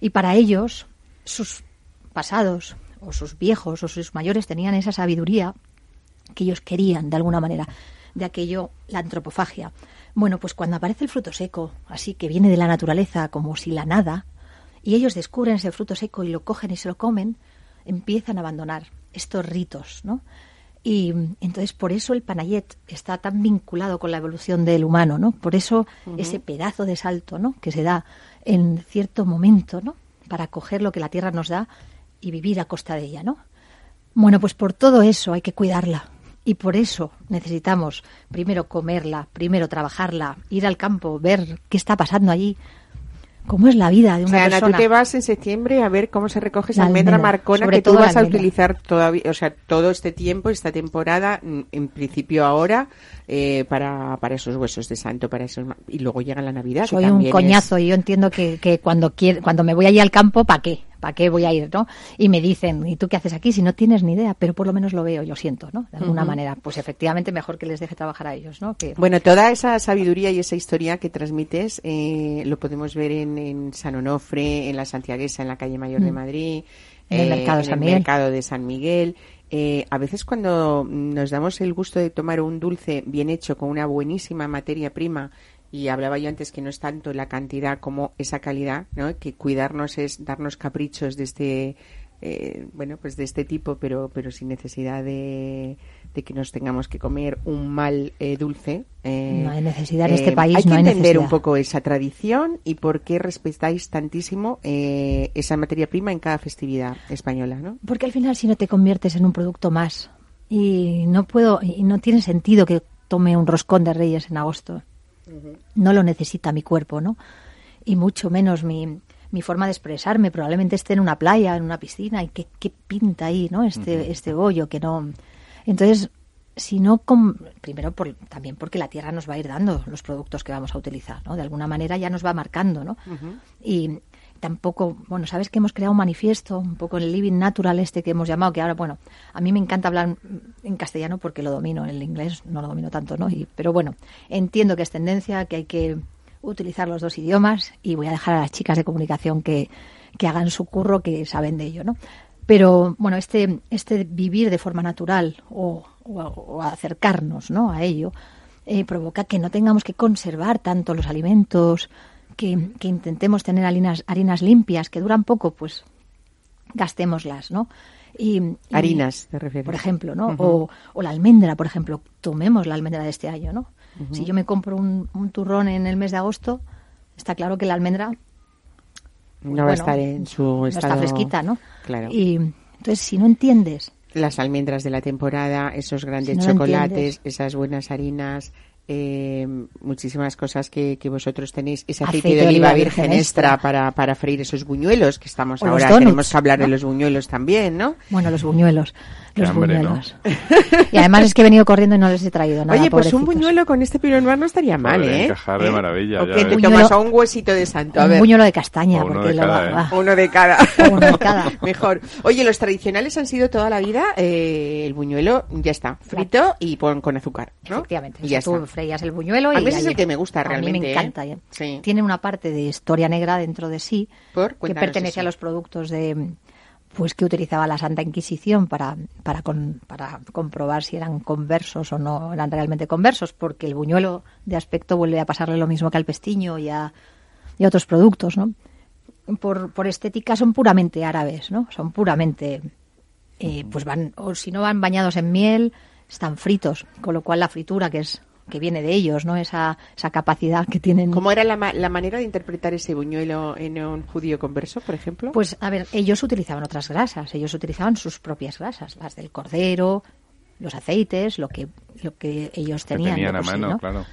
Y para ellos, sus pasados, o sus viejos, o sus mayores tenían esa sabiduría que ellos querían de alguna manera. De aquello, la antropofagia. Bueno, pues cuando aparece el fruto seco, así que viene de la naturaleza como si la nada, y ellos descubren ese fruto seco y lo cogen y se lo comen, empiezan a abandonar estos ritos, ¿no? Y entonces por eso el panayet está tan vinculado con la evolución del humano, ¿no? Por eso ese pedazo de salto, ¿no? Que se da en cierto momento, ¿no? Para coger lo que la tierra nos da y vivir a costa de ella, ¿no? Bueno, pues por todo eso hay que cuidarla. Y por eso necesitamos primero comerla, primero trabajarla, ir al campo, ver qué está pasando allí, cómo es la vida de O una sea, Ana, persona. tú te vas en septiembre a ver cómo se recoge esa almendra almendra, marcona que tú vas a utilizar todavía, o sea, todo este tiempo, esta temporada, mm, en principio ahora, eh, para, para esos huesos de santo, para esos, y luego llega la Navidad. que Soy un es- coñazo y yo entiendo que, que cuando quiero, cuando me voy allí al campo, ¿para qué? ¿Para qué voy a ir, no? Y me dicen, ¿y tú qué haces aquí? Si no tienes ni idea, pero por lo menos lo veo lo siento, ¿no? De alguna manera. Pues efectivamente mejor que les deje trabajar a ellos, ¿no? Que, Bueno, toda esa sabiduría y esa historia que transmites eh, lo podemos ver en, en San Onofre, en la Santiaguesa, en la calle Mayor de Mm. Madrid, En el mercado en San el Miguel. mercado de San Miguel. Eh, a veces cuando nos damos el gusto de tomar un dulce bien hecho con una buenísima materia prima y hablaba yo antes que no es tanto la cantidad como esa calidad, ¿no? Que cuidarnos es darnos caprichos de este eh, bueno, pues de este tipo, pero pero sin necesidad de, de que nos tengamos que comer un mal eh, dulce. eh, No hay necesidad en este país, Hay que no entender un poco esa tradición y por qué respetáis tantísimo eh, esa materia prima en cada festividad española, ¿no? Porque al final si no te conviertes en un producto más y no puedo y no tiene sentido que tome un roscón de reyes en agosto. No lo necesita mi cuerpo, ¿no? Y mucho menos mi, mi forma de expresarme. Probablemente esté en una playa, en una piscina y qué, qué pinta ahí, ¿no? Este este bollo que no. Entonces si no com- primero por, también porque la tierra nos va a ir dando los productos que vamos a utilizar, ¿no? De alguna manera ya nos va marcando, ¿no? Y tampoco, bueno, sabes que hemos creado un manifiesto, un poco el living natural este que hemos llamado, que ahora, bueno, a mí me encanta hablar en castellano porque lo domino, en el inglés no lo domino tanto, ¿no? Y, pero bueno, entiendo que es tendencia, que hay que utilizar los dos idiomas y voy a dejar a las chicas de comunicación que, que hagan su curro, que saben de ello, ¿no? Pero bueno, este, este vivir de forma natural o, acercarnos ¿no? a ello eh, provoca que no tengamos que conservar tanto los alimentos, que, que intentemos tener harinas, harinas limpias, que duran poco, pues gastémoslas, ¿no? Y, y- Harinas, te refieres. por ejemplo, ¿no? O, o la almendra, por ejemplo. Tomemos la almendra de este año, ¿no? Si yo me compro un, un turrón en el mes de agosto, está claro que la almendra No va a estar en su no estado... está fresquita, ¿no? Claro. Y entonces, si no entiendes Las almendras de la temporada, esos grandes Si no lo chocolates, esas buenas harinas, eh, muchísimas cosas que, que vosotros tenéis. Ese aceite, Aceite de oliva virgen extra para, para freír esos buñuelos, que estamos O ahora. donuts, Tenemos que hablar de ¿no? los buñuelos también, ¿no? Bueno, los buñuelos. Los hambre, ¿no? buñuelos. Y además es que he venido corriendo y no les he traído nada. Oye, pues un buñuelo con este noir no estaría mal, Podría ¿eh? encajar de ¿Eh? maravilla, O ya que te Buñuelo- tomas a un huesito de santo, a Un ver. buñuelo de castaña, O uno porque de lo cada, va- ¿eh? va. Uno de cada. Uno de cada. Mejor. Oye, los tradicionales han sido toda la vida eh, el buñuelo, ya está, frito y pon con azúcar, ¿no? Efectivamente. Y ya está. Freías el buñuelo y A mí ese es el que me gusta A mí realmente, me ¿eh? encanta. ¿eh? Sí. Tiene una parte de historia negra dentro de sí ¿Por? que pertenece eso. a los productos de pues que utilizaba la Santa Inquisición para para con- para comprobar si eran conversos o no eran realmente conversos, porque el buñuelo de aspecto vuelve a pasarle lo mismo que al pestiño y a, y a otros productos, ¿no? Por, por estética son puramente árabes, ¿no? Son puramente eh, pues van o si no van bañados en miel están fritos con lo cual la fritura que es que viene de ellos no esa esa capacidad que tienen ¿Cómo era la, ma- la manera de interpretar ese buñuelo en un judío converso, por ejemplo? pues a ver ellos utilizaban otras grasas ellos utilizaban sus propias grasas las del cordero los aceites lo que lo que ellos Que tenían, de tenían a sí, mano, ¿no? claro.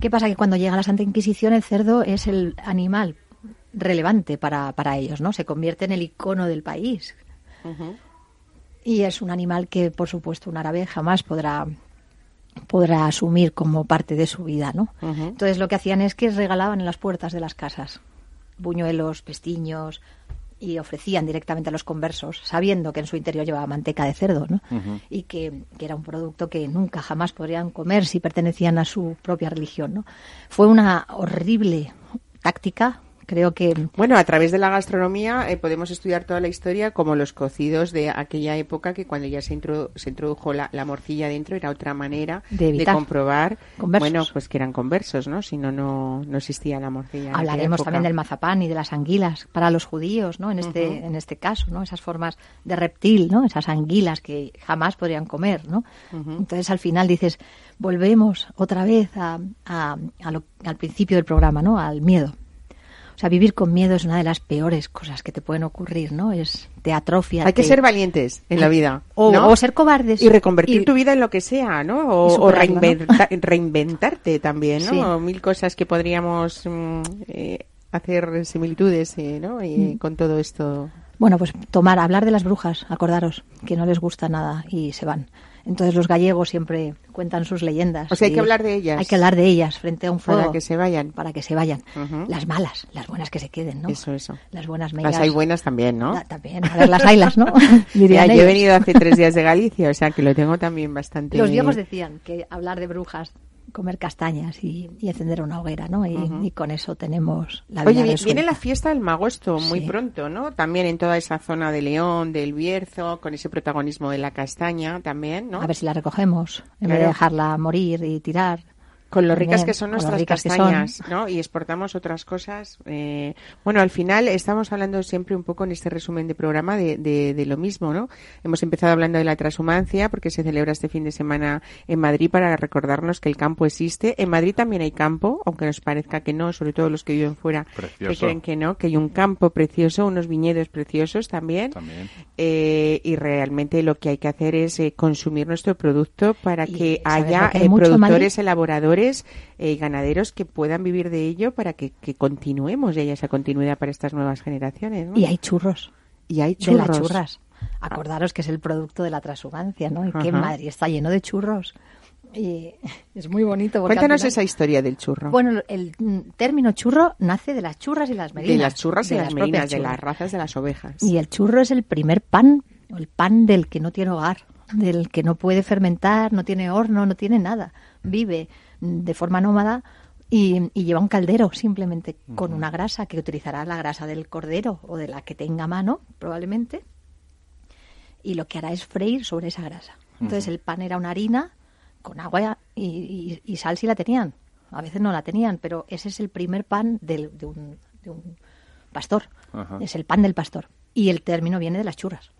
¿Qué pasa? Que cuando llega la Santa Inquisición el cerdo es el animal relevante para, para ellos, ¿no? Se convierte en el icono del país. Y es un animal que, por supuesto, un árabe jamás podrá podrá asumir como parte de su vida, ¿no? Entonces lo que hacían es que regalaban en las puertas de las casas buñuelos, pestiños y ofrecían directamente a los conversos, sabiendo que en su interior llevaba manteca de cerdo, ¿no? Y que, que era un producto que nunca jamás podrían comer si pertenecían a su propia religión, ¿no? Fue una horrible táctica, creo que Bueno, a través de la gastronomía eh, podemos estudiar toda la historia como los cocidos de aquella época que cuando ya se, introdu- se introdujo la, la morcilla dentro era otra manera De comprobar, Conversos. bueno, pues que eran conversos, ¿no? Si no, no, no existía la morcilla. Hablaremos también del mazapán y de las anguilas para los judíos, ¿no? En este, en este caso, ¿no? Esas formas de reptil, ¿no? Esas anguilas que jamás podrían comer, ¿no? Entonces al final dices, volvemos otra vez a, a- a lo- al principio del programa, ¿no? Al miedo. O sea, vivir con miedo es una de las peores cosas que te pueden ocurrir, ¿no? Es te atrofia. Hay que ser valientes en la vida. O, ¿no? o ser cobardes. Y reconvertir Y- tu vida en lo que sea, ¿no? O, o reinventarte también, ¿no? Sí. O Mil cosas que podríamos mm, eh, hacer similitudes, eh, ¿no? Y Mm. con todo esto. Bueno, pues tomar, hablar de las brujas, acordaros, que no les gusta nada y se van. Entonces los gallegos siempre cuentan sus leyendas. O sea, hay que hablar de ellas. Hay que hablar de ellas frente a un fuego. Para que se vayan. Para que se vayan. Ujú. Las malas, las buenas que se queden, ¿no? Eso, eso. Las buenas Las meigas. hay buenas también, ¿no? Ta- También, a ver, las haylas, ¿no? Ya, yo he venido hace tres días de Galicia, o sea que lo tengo también bastante. Los viejos decían que hablar de brujas, comer castañas y, y encender una hoguera, ¿no? Y, y con eso tenemos la vida Oye, resuelta. viene la fiesta del Magosto muy Sí. pronto, ¿no? También en toda esa zona de León, del Bierzo, con ese protagonismo de la castaña también, ¿no? A ver si la recogemos, en vez de dejarla morir y tirar. Con lo ricas que son nuestras son. castañas, ¿no? Y exportamos otras cosas. eh, bueno, al final estamos hablando siempre un poco en este resumen de programa de, de, de lo mismo, ¿no? Hemos empezado hablando de la transhumancia porque se celebra este fin de semana en Madrid para recordarnos que el campo existe. En Madrid también hay campo, aunque nos parezca que no, sobre todo los que viven fuera que creen que no, que hay un campo precioso, unos viñedos preciosos también. También. Eh, y realmente lo que hay que hacer es eh, consumir nuestro producto para Y que ¿sabes haya eh, productores, elaboradores eh, y ganaderos que puedan vivir de ello para que, que continuemos y haya esa continuidad para estas nuevas generaciones. ¿no? Y hay churros. Y hay De churros. las churras. Acordaros que es el producto de la transhumancia, ¿no? Y que. Madrid está lleno de churros. Y es muy bonito. Cuéntanos final- esa historia del churro. Bueno, el mm, término churro nace de las churras y las merinas. de las churras y de las propias merinas, de las razas de las ovejas. Y el churro es el primer pan, el pan del que no tiene hogar, del que no puede fermentar, no tiene horno, no tiene nada. Vive de forma nómada y, y lleva un caldero simplemente con una grasa que utilizará la grasa del cordero o de la que tenga a mano, probablemente. y lo que hará es freír sobre esa grasa. Entonces el pan era una harina con agua y, y- y sal si la tenían. A veces no la tenían, pero ese es el primer pan del- de, un, de un pastor. Es el pan del pastor. Y el término viene de las churras.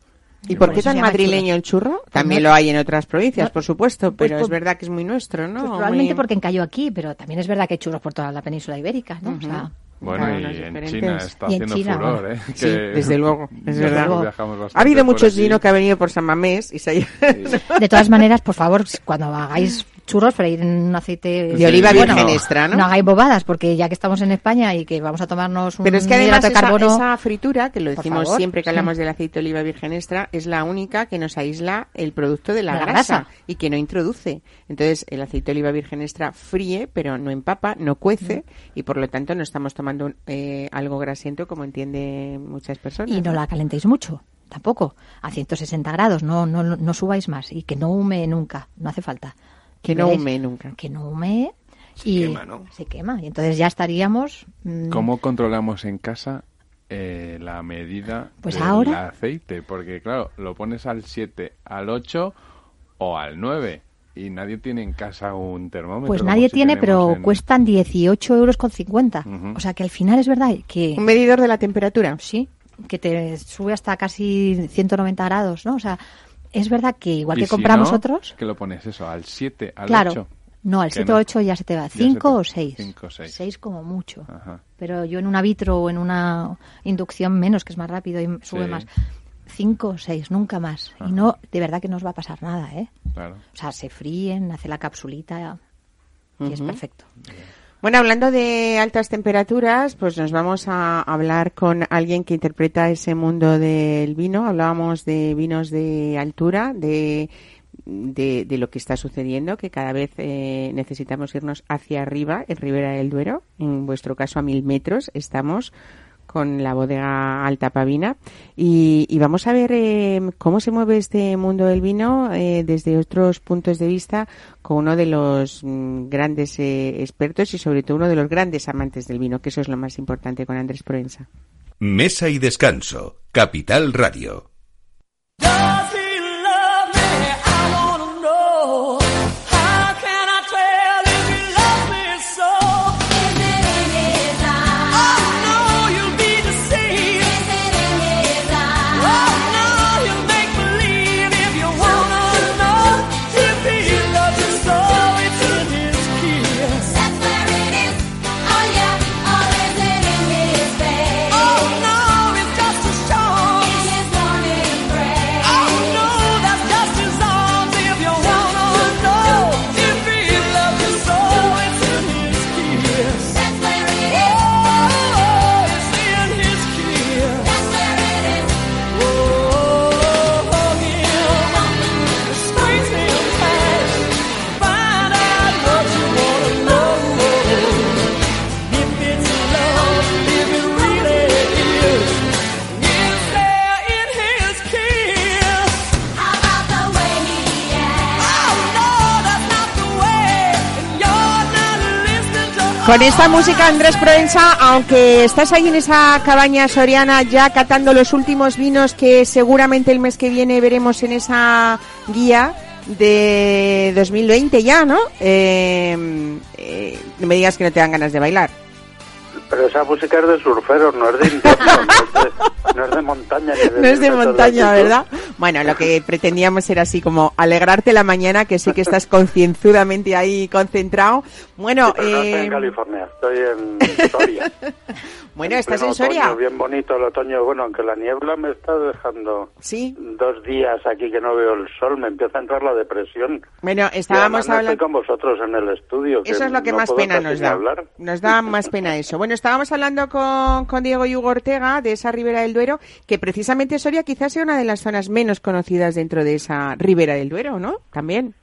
¿Y por qué tan madrileño el churro? Pues También lo hay en otras provincias, no- por supuesto, pues pero es verdad que es muy nuestro, ¿no? Pues probablemente Muy- porque encalló aquí, pero también es verdad que hay churros por toda la península ibérica, ¿no? O sea, Bueno, Claro, y en. China está Y en haciendo China, furor, bueno. ¿eh? Sí, desde luego, Ha habido mucho chino que ha venido por San Mamés y se ha De todas maneras, por favor, cuando hagáis churros, freír en un aceite De oliva bueno, virgen extra, ¿no? No hagáis bobadas, porque ya que estamos en España y que vamos a tomarnos un Pero es que además esa, carbono... esa fritura, que lo decimos siempre que sí. hablamos del aceite de oliva virgen extra, es la única que nos aísla el producto de la, grasa, grasa. y que no introduce. Entonces, el aceite de oliva virgen extra fríe, pero no empapa, no cuece, Mm. y por lo tanto no estamos tomando eh, algo grasiento como entiende muchas personas. Y no la calentéis mucho, tampoco. A 160 grados, no, no, no subáis más. Y que no hume nunca, no hace falta. Que no hume nunca. Que no hume Se y quema, ¿no? se quema. Y entonces ya estaríamos... mm, ¿Cómo controlamos en casa eh, la medida Pues del ahora- aceite? Porque, claro, lo pones al 7, al 8 o al 9 y nadie tiene en casa un termómetro. Pues nadie si tiene, pero en- cuestan 18 euros con 50. Ujú. O sea que al final es verdad que... Un medidor de la temperatura. Sí, que te sube hasta casi 190 grados, ¿no? O sea, es verdad que igual Y que si compramos no, otros, que lo pones eso, al 7, al claro, 8. no, al Que 7 o 8 ya se te va, Ya se 5 te- o 6. cinco o seis. 6 como mucho. Ajá. Pero yo en una vitro o en una inducción menos, que es más rápido y sube Sí. más. 5 o 6, nunca más. Y no, de verdad que no os va a pasar nada, ¿eh? Claro. O sea, se fríen, hace la capsulita y es Ujú. perfecto. Bueno, hablando de altas temperaturas, pues nos vamos a hablar con alguien que interpreta ese mundo del vino. Hablábamos de vinos de altura, de, de, lo que está sucediendo, que cada vez eh, necesitamos irnos hacia arriba, en Ribera del Duero. En vuestro caso, a mil metros estamos con la bodega Alta Pavina y, y vamos a ver eh, cómo se mueve este mundo del vino eh, desde otros puntos de vista con uno de los mm, grandes eh, expertos y sobre todo uno de los grandes amantes del vino, que eso es lo más importante con Andrés Proensa. Mesa y descanso. Capital Radio. Does Con esta música, Andrés Proensa, aunque estás ahí en esa cabaña soriana ya catando los últimos vinos que seguramente el mes que viene veremos en esa guía de 2020 ya, ¿no? Eh, eh, no me digas que no te dan ganas de bailar. Pero esa música es de surferos, no es de invierno, no, es de, no es de montaña. Ni de No es de montaña. ¿verdad? Bueno, lo que pretendíamos era así como alegrarte la mañana, que sí que estás concienzudamente ahí concentrado. Bueno, Sí, pero no estoy eh, en California, estoy en Soria. bueno, ¿estás en Soria? otoño, bien bonito el otoño. Bueno, aunque la niebla me está dejando Sí. dos días aquí que no veo el sol, me empieza a entrar la depresión. Bueno, estábamos no estoy hablando... con vosotros en el estudio. Eso es lo que no más pena nos da. hablar. Nos da más pena eso. Bueno, estábamos hablando con, con Diego Yugo Ortega de esa Ribera del Duero, que precisamente Soria quizás sea una de las zonas menos conocidas dentro de esa Ribera del Duero, ¿no? También.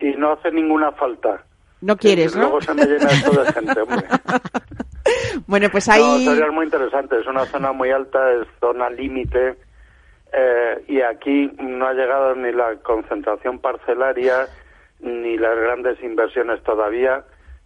Y no hace ninguna falta. No quieres, Y ¿no? Luego se me llena esto de gente, hombre. bueno, pues No, ahí... Soria es muy interesante, es una zona muy alta, es zona límite eh, y aquí no ha llegado ni la concentración parcelaria ni las grandes inversiones todavía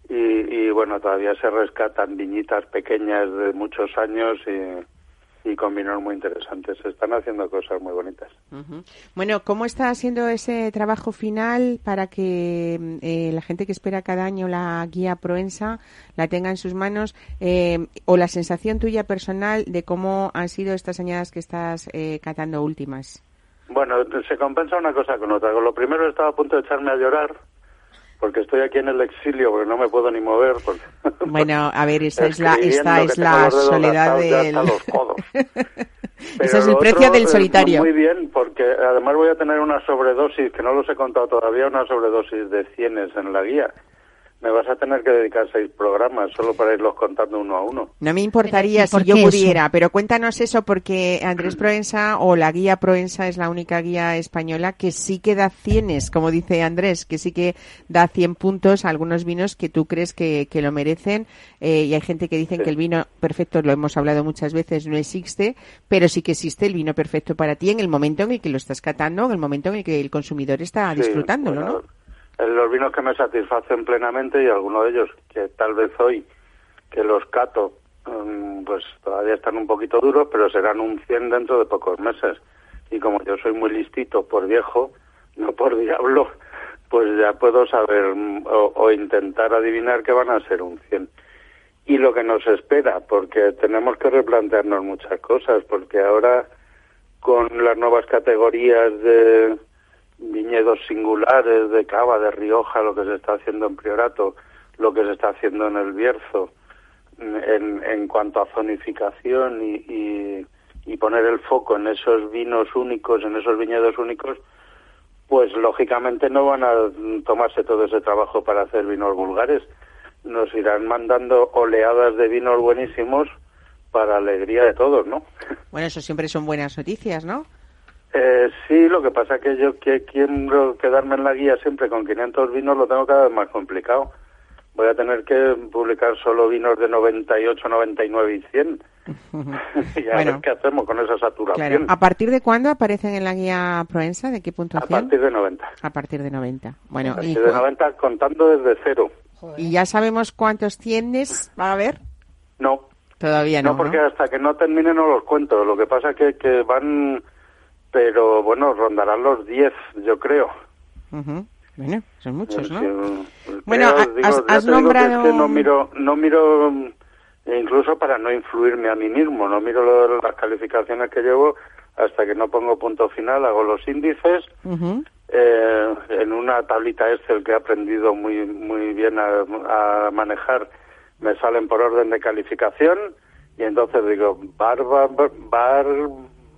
y, y, bueno, todavía se rescatan viñitas pequeñas de muchos años y, y con vinos muy interesantes. Se están haciendo cosas muy bonitas. Ujú. Bueno, ¿cómo está haciendo ese trabajo final para que mm, eh, la gente que espera cada año la guía Proensa la tenga en sus manos? eh, o la sensación tuya personal de cómo han sido estas añadas que estás eh, catando últimas. Bueno, se compensa una cosa con otra. Lo primero estaba a punto de echarme a llorar porque estoy aquí en el exilio porque no me puedo ni mover. porque- Bueno, a ver, esa es la, esta es la soledad del... los codos. Ese es el precio del eh, solitario. Muy bien, porque además voy a tener una sobredosis, que no los he contado todavía, una sobredosis de cienes en la guía. Me vas a tener que dedicar seis programas solo para irlos contando uno a uno. No me importaría Pero, ¿y por si yo eso? pudiera, pero cuéntanos eso porque Andrés Proensa o la guía Proensa es la única guía española que sí que da cienes, como dice Andrés, que sí que da 100 puntos a algunos vinos que tú crees que, que lo merecen. Eh, y hay gente que dicen que el vino perfecto, lo hemos hablado muchas veces, no existe, pero sí que existe el vino perfecto para ti en el momento en el que lo estás catando, en el momento en el que el consumidor está Sí, disfrutándolo, bueno, ¿no? Los vinos que me satisfacen plenamente y algunos de ellos que tal vez hoy que los cato mm, pues todavía están un poquito duros, pero serán un 100 dentro de pocos meses. Y como yo soy muy listito por viejo, no por diablo, pues ya puedo saber mm, o, o intentar adivinar que van a ser un 100. Y lo que nos espera, porque tenemos que replantearnos muchas cosas, porque ahora con las nuevas categorías de viñedos singulares de cava, de Rioja, lo que se está haciendo en Priorato, lo que se está haciendo en el Bierzo, en, en cuanto a zonificación y, y, y poner el foco en esos vinos únicos, en esos viñedos únicos, pues lógicamente no van a tomarse todo ese trabajo para hacer vinos vulgares. Nos irán mandando oleadas de vinos buenísimos para alegría de todos, ¿no? Bueno, eso siempre son buenas noticias, ¿no? Eh, sí, lo que pasa que yo que quiero quedarme en la guía siempre con 500 vinos lo tengo cada vez más complicado. Voy a tener que publicar solo vinos de 98, 99 y 100. y a Bueno. ver qué hacemos con esa Claro. saturación. ¿A partir de cuándo aparecen en la guía Proensa? ¿De qué A puntuación? partir de 90. A partir de 90. Bueno, A y, partir de 90 contando desde cero. y ya sabemos cuántos tienes va a haber. No, Todavía no. no, porque ¿no? hasta que no termine no los cuento. Lo que pasa que que van, pero bueno, rondarán los 10, yo creo. Bueno, son muchos, ¿no? Sí, Bueno, creo, digo, has- que nombrado- es que no miro, no miro, mm, incluso para no influirme a mí mismo, no miro lo- las calificaciones que llevo hasta que no pongo punto final, hago los índices eh, en una tablita Excel que he aprendido muy muy bien a, a manejar, me salen por orden de calificación y entonces digo, barba,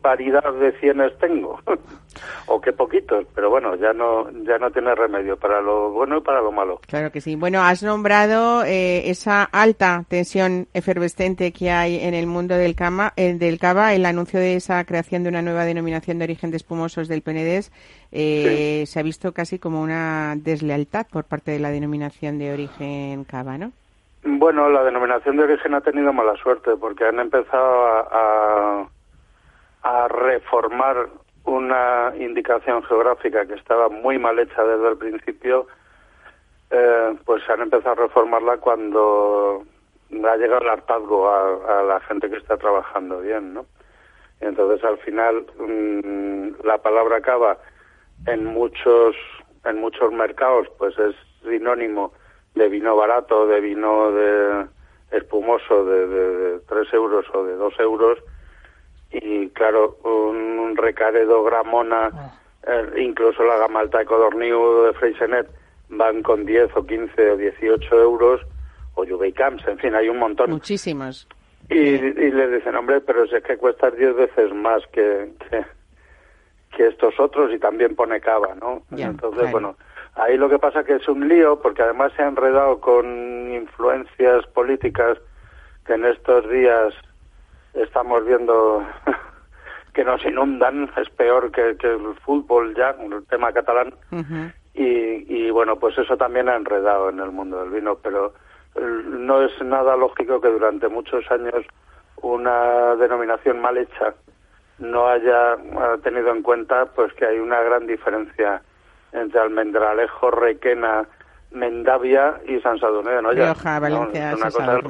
barbaridad de cienes tengo, o qué poquitos, pero bueno, ya no ya no tiene remedio para lo bueno y para lo malo. Claro que sí. Bueno, has nombrado eh, esa alta tensión efervescente que hay en el mundo del, cama, eh, del cava, el anuncio de esa creación de una nueva denominación de origen de espumosos del Penedés. eh, Se ha visto casi como una deslealtad por parte de la denominación de origen cava, ¿no? Bueno, la denominación de origen ha tenido mala suerte porque han empezado a, a, a reformar una indicación geográfica que estaba muy mal hecha desde el principio, eh, pues han empezado a reformarla cuando ha llegado el hartazgo a, la gente que está trabajando bien, ¿no? Entonces al final mm, la palabra cava en muchos en muchos mercados pues es sinónimo de vino barato, de vino de espumoso de, de, de 3 euros o de 2 euros y claro, un, un recaredo Gramona, eh, incluso la gama alta de Codorniu de Freixenet van con 10 o 15 o 18 euros o Juve Camps, en fin, hay un montón. Muchísimos. Y, y le dicen, hombre, pero si es que cuesta 10 veces más que, que, que estos otros y también pone cava, ¿no? Entonces, claro. bueno, ahí lo que pasa que es un lío porque además se ha enredado con influencias políticas que en estos días estamos viendo que nos inundan, es peor que, que el fútbol ya, el tema catalán. Y, y bueno, pues eso también ha enredado en el mundo del vino, pero eh, no es nada lógico que durante muchos años una denominación mal hecha no haya eh, tenido en cuenta pues que hay una gran diferencia entre almendralejo, requena, Mendavia y San Sadurní de Noya. Rioja, Valencia, No, San.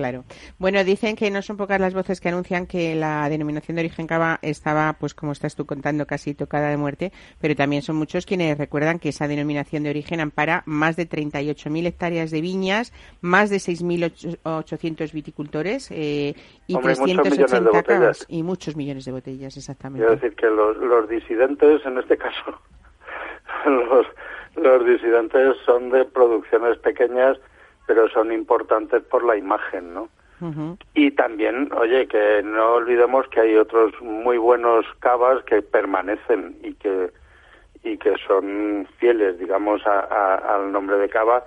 Claro. Bueno, dicen que no son pocas las voces que anuncian que la denominación de origen cava estaba, pues como estás tú contando, casi tocada de muerte, pero también son muchos quienes recuerdan que esa denominación de origen ampara más de 38.000 hectáreas de viñas, más de 6.800 viticultores eh, y Hombre, y muchos millones de 380 botellas. cavas y muchos millones de botellas, exactamente. Quiero decir que los, los disidentes, en este caso, los, los disidentes son de producciones pequeñas, pero son importantes por la imagen, ¿no? Y también, oye, que no olvidemos que hay otros muy buenos cavas que permanecen y que y que son fieles, digamos, a- a- al nombre de cava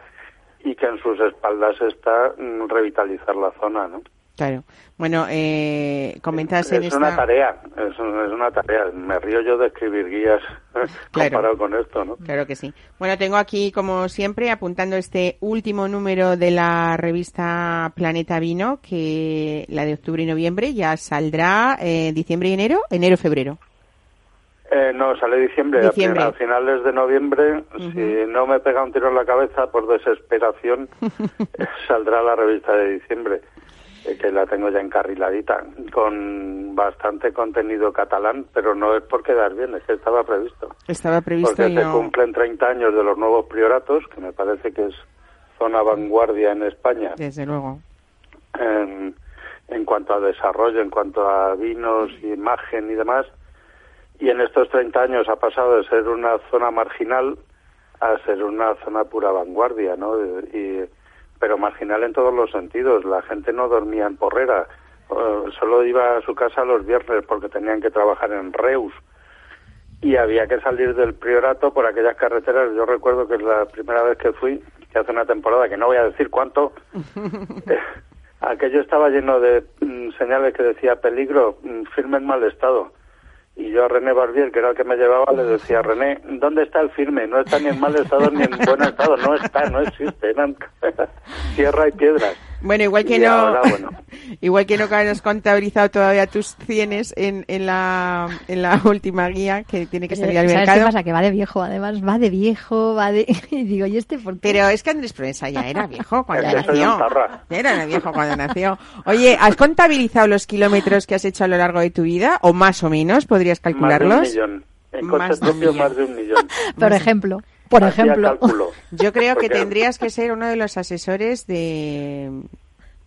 y que en sus espaldas está revitalizar la zona, ¿no? Claro. Bueno, eh, comentas en es esta... una tarea, es, un- es una tarea. Me río yo de escribir guías comparado con esto, ¿no? Claro que sí. Bueno, tengo aquí, como siempre, apuntando este último número de la revista Planeta Vino, que la de octubre y noviembre ya saldrá eh, diciembre y enero, enero-febrero. Eh, no, sale diciembre, Diciembre. A, finales de noviembre. Si no me pega un tiro en la cabeza por desesperación, saldrá la revista de diciembre, que la tengo ya encarriladita, con bastante contenido catalán, pero no es por quedar bien, es que estaba previsto. Estaba previsto Porque y se no... cumplen 30 años de los nuevos prioratos, que me parece que es zona vanguardia en España Desde luego. en, en cuanto a desarrollo, en cuanto a vinos, imagen y demás. Y en estos 30 años ha pasado de ser una zona marginal a ser una zona pura vanguardia, ¿no? Y, pero marginal en todos los sentidos. La gente no dormía en Porrera, eh, solo iba a su casa los viernes porque tenían que trabajar en Reus y había que salir del priorato por aquellas carreteras. Yo recuerdo que la primera vez que fui, que hace una temporada, que no voy a decir cuánto, eh, aquello estaba lleno de mm, señales que decía peligro, mm, firme en mal estado. Y yo a René Barbier, que era el que me llevaba, le decía, René, ¿dónde está el firme? No está ni en mal estado ni en buen estado, no está, no existe, eran tierra y piedras. Bueno, igual que Y no, ahora, bueno. igual que no has contabilizado todavía tus cienes en, en la en la última guía que tiene que salir al ¿Sabes mercado. qué pasa? Que va de viejo, además va de viejo, va de... Y digo, ¿y este por qué? Pero es que Andrés Proensa ya era viejo cuando nació. Era viejo cuando nació. Oye, ¿has contabilizado los kilómetros que has hecho a lo largo de tu vida? ¿O más o menos? ¿Podrías Más de un calcularlos? millón. En Más coche de un propio, millón. más de un millón. Por ejemplo, por ejemplo. cálculo. Yo creo que tendrías que ser uno de los asesores de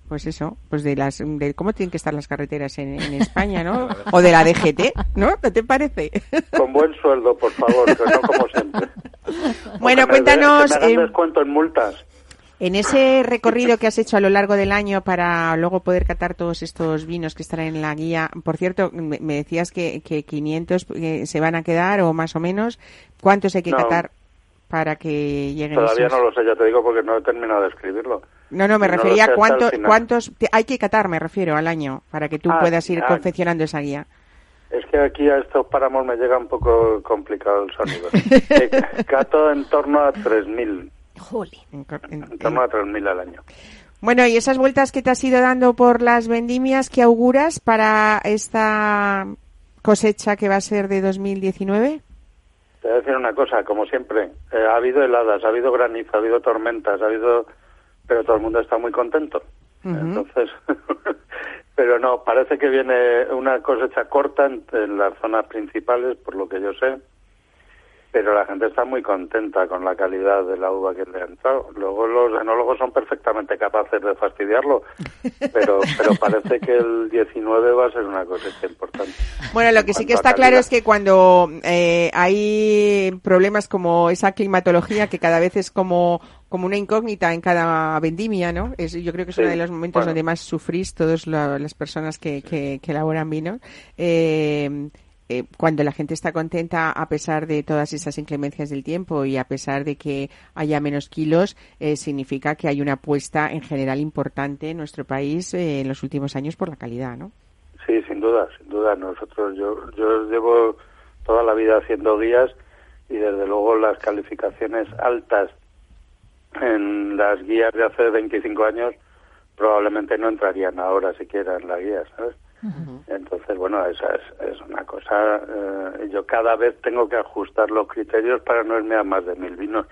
pues eso, pues de las de cómo tienen que estar las carreteras en, en España, ¿no? O de la DGT, ¿no? ¿No te parece? Con buen sueldo, por favor, que no como siempre. Bueno, O que me den- cuéntanos que me hagan eh, descuento en multas. en ese recorrido que has hecho a lo largo del año para luego poder catar todos estos vinos que estarán en la guía. Por cierto, me, me decías que, que 500 eh, se van a quedar o más o menos. ¿Cuántos hay que No. catar para que lleguen Todavía esos? no lo sé, ya te digo, porque no he terminado de escribirlo. No, no, me No refería a hasta cuántos, hay que catar, me refiero, al año, para que tú Ah, puedas ir ah. confeccionando esa guía. Es que aquí a estos páramos me llega un poco complicado el sonido. Cato en torno a 3.000, Jolín. En en- en torno a 3.000 al año. Bueno, y esas vueltas que te has ido dando por las vendimias, ¿qué auguras para esta cosecha que va a ser de 2019? Te voy a decir una cosa, como siempre, eh, ha habido heladas, ha habido granizo, ha habido tormentas, ha habido... pero todo el mundo está muy contento. Entonces, pero no, parece que viene una cosecha corta en, en las zonas principales, por lo que yo sé, pero la gente está muy contenta con la calidad de la uva que le ha entrado. Luego los enólogos son perfectamente capaces de fastidiarlo, pero, pero parece que el 19 va a ser una cosecha importante. Bueno, lo que sí que está claro es que cuando eh, hay problemas como esa climatología, que cada vez es como, como una incógnita en cada vendimia, ¿no? Es, yo creo que es Sí, uno de los momentos bueno. donde más sufrís todas las personas que, que, que elaboran vino. Eh, eh, cuando la gente está contenta a pesar de todas esas inclemencias del tiempo y a pesar de que haya menos kilos, eh, significa que hay una apuesta en general importante en nuestro país eh, en los últimos años por la calidad, ¿no? Sí, sin duda, sin duda. Nosotros, yo, yo llevo toda la vida haciendo guías y desde luego las calificaciones altas en las guías de hace 25 años probablemente no entrarían ahora siquiera en la guía, ¿sabes? Entonces, bueno, esa es, es una cosa. eh, yo cada vez tengo que ajustar los criterios para no irme a más de mil vinos,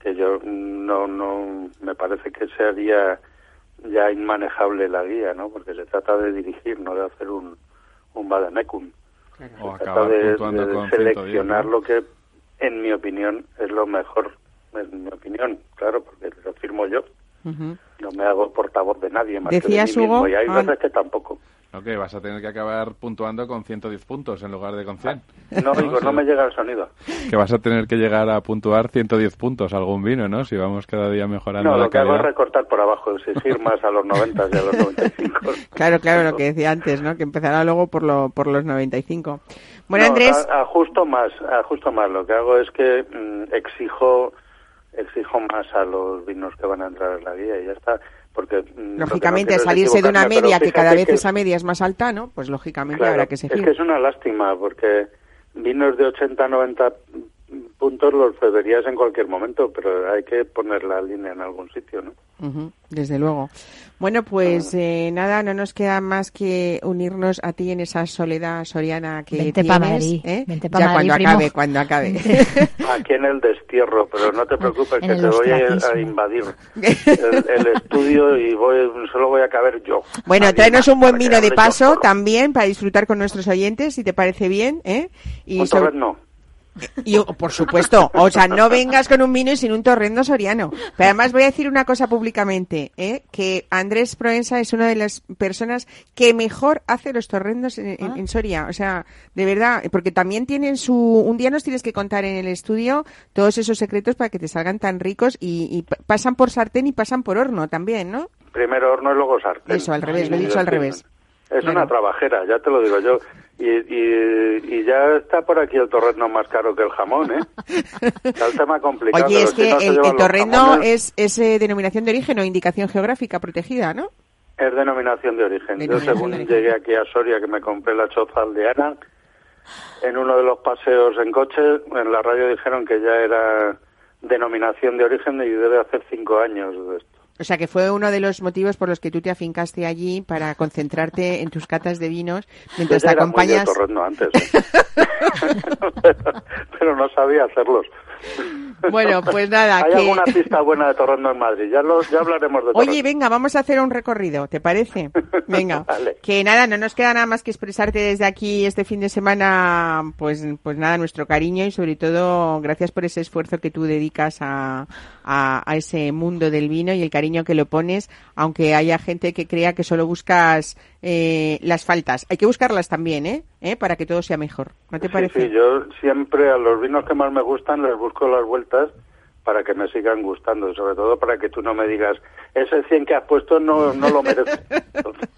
que yo no, no, me parece que sería ya inmanejable la guía, ¿no? Porque se trata de dirigir, no de hacer un, un vademecum. O Se trata de, seleccionar 110, ¿no? lo que, en mi opinión, es lo mejor. En mi opinión, claro, porque lo firmo yo. No me hago portavoz de nadie más Decías, que de mí mismo. Hugo, Y hay ah, veces que tampoco. Ok, vas a tener que acabar puntuando con 110 puntos en lugar de con 100. No oigo, Sí. no me llega el sonido. Que vas a tener que llegar a puntuar 110 puntos a algún vino, ¿no? Si vamos cada día mejorando No, la lo que hago es calidad. recortar por abajo, exigir más a los 90 y a los 95. Claro, claro, lo que decía antes, ¿no? Que empezará luego por, lo, por los 95. Bueno, No, Andrés, a- ajusto más, ajusto más. Lo que hago es que mm, exijo exijo más a los vinos que van a entrar en la guía y ya está. Porque mm, que lógicamente, es salirse de una media que cada vez esa es- media es más alta, ¿no? Pues lógicamente claro, habrá que Es seguir. que es una lástima porque vinos de 80, 90 puntos los beberías en cualquier momento, pero hay que poner la línea en algún sitio, ¿no? Ujú, desde luego. Bueno, pues eh, nada, no nos queda más que unirnos a ti en esa soledad soriana que Vente tienes. pa' Madrid, ¿eh? vente pa' ya Madrid, cuando primo. acabe, cuando acabe. Aquí en el destierro, pero no te preocupes que te voy a, invadir el, el estudio y voy, solo voy a caber yo. Bueno, Nadie tráenos un buen vino de yo paso también para disfrutar con nuestros oyentes, si te parece bien, ¿eh? Y Un sobre- torrezno. Y, por supuesto, o sea, no vengas con un vino y sin un torrendo soriano. Pero además voy a decir una cosa públicamente, ¿eh? que Andrés Proensa es una de las personas que mejor hace los torrendos en, en- en Soria. O sea, de verdad, porque también tienen su... Un día nos tienes que contar en el estudio todos esos secretos para que te salgan tan ricos y, y pa- pasan por sartén y pasan por horno también, ¿no? Primero horno y luego sartén. Eso, al revés, lo he dicho al revés. Es Claro. una trabajera, ya te lo digo yo. Y, y, y ya está por aquí el torrezno más caro que el jamón, ¿eh? Está el tema complicado. Oye, es que el, el jamones. es, es eh, denominación de origen o indicación geográfica protegida, ¿no? Es denominación de origen. Yo según llegué aquí a Soria, que me compré la choza aldeana, en uno de los paseos en coche, en la radio dijeron que ya era denominación de origen y debe hacer cinco años de esto. O sea, que fue uno de los motivos por los que tú te afincaste allí para concentrarte en tus catas de vinos mientras te era muy de acompañas. antes, ¿eh? pero, pero no sabía hacerlos. Bueno, pues nada, Hay que- alguna pista buena de torrezno en Madrid. Ya, lo, ya hablaremos de Oye, torrezno. venga, vamos a hacer un recorrido, ¿te parece? Venga. Vale. Que nada, no nos queda nada más que expresarte desde aquí este fin de semana, pues, pues nada, nuestro cariño y sobre todo gracias por ese esfuerzo que tú dedicas a, a, a ese mundo del vino y el cariño que lo pones, aunque haya gente que crea que solo buscas eh, las faltas. Hay que buscarlas también, ¿eh? ¿Eh? Para que todo sea mejor. ¿No te Sí, parece? sí, yo siempre a los vinos que más me gustan les busco las vueltas para que me sigan gustando sobre todo para que tú no me digas ese 100 que has puesto no, no lo merece.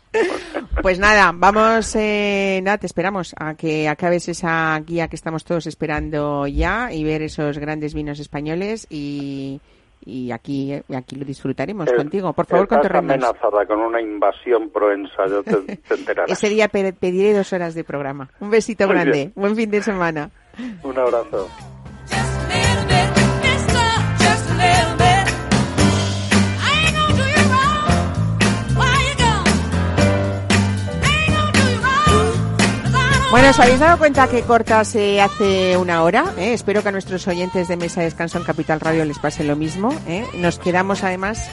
Pues nada, vamos, eh, nada, te esperamos a que acabes esa guía que estamos todos esperando ya y ver esos grandes vinos españoles y, y aquí, aquí lo disfrutaremos contigo. Por favor, con Estás amenazada con una invasión proensa, yo te, te enterarás. Ese día pe- pediré dos horas de programa. Un besito Muy grande. bien. Buen fin de semana. Un abrazo. Bueno, ¿os habéis dado cuenta que corta se hace una hora? ¿Eh? Espero que a nuestros oyentes de Mesa de Descanso en Capital Radio les pase lo mismo. ¿eh? Nos quedamos además...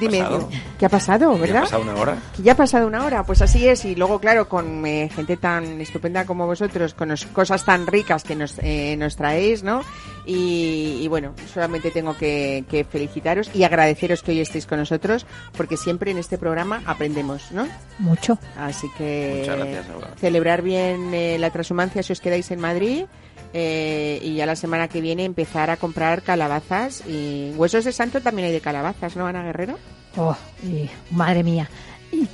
Dime, pasado? ¿qué ha pasado, ¿Ya verdad? ha pasado una hora? Que ya ha pasado una hora, pues así es. Y luego, claro, con eh, gente tan estupenda como vosotros, con os- cosas tan ricas que nos, eh, nos traéis, ¿no? Y, y bueno, solamente tengo que, que felicitaros y agradeceros que hoy estéis con nosotros, porque siempre en este programa aprendemos, ¿no? Mucho. Así que Muchas gracias, celebrar bien eh, la transhumancia si os quedáis en Madrid. Eh, y ya la semana que viene empezar a comprar calabazas y huesos de santo también hay de calabazas, ¿no, Ana Guerrero? Oh, y- madre mía. Y,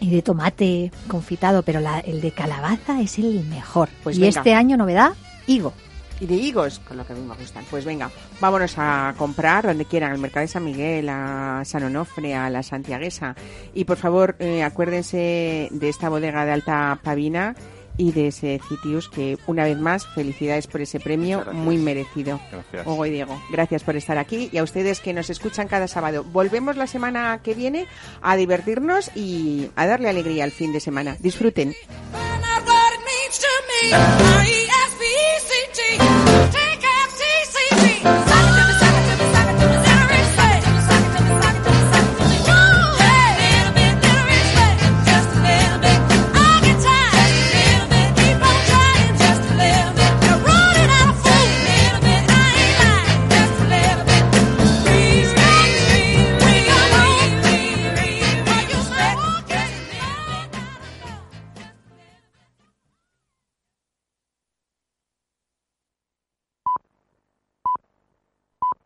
y de tomate confitado, pero la- el de calabaza es el mejor. Pues y venga. este año novedad, higo. y de higos, con lo que a mí me gustan. Pues venga, vámonos a comprar donde quieran, al mercado de San Miguel, a San Onofre, a la Santiaguesa. Y por favor, eh, acuérdense de esta bodega de Alta Pavina y de ese Citius que una vez más felicidades por ese premio muy merecido. Gracias. Hugo y Diego, gracias por estar aquí y a ustedes que nos escuchan cada sábado. Volvemos la semana que viene a divertirnos y a darle alegría al fin de semana. Disfruten.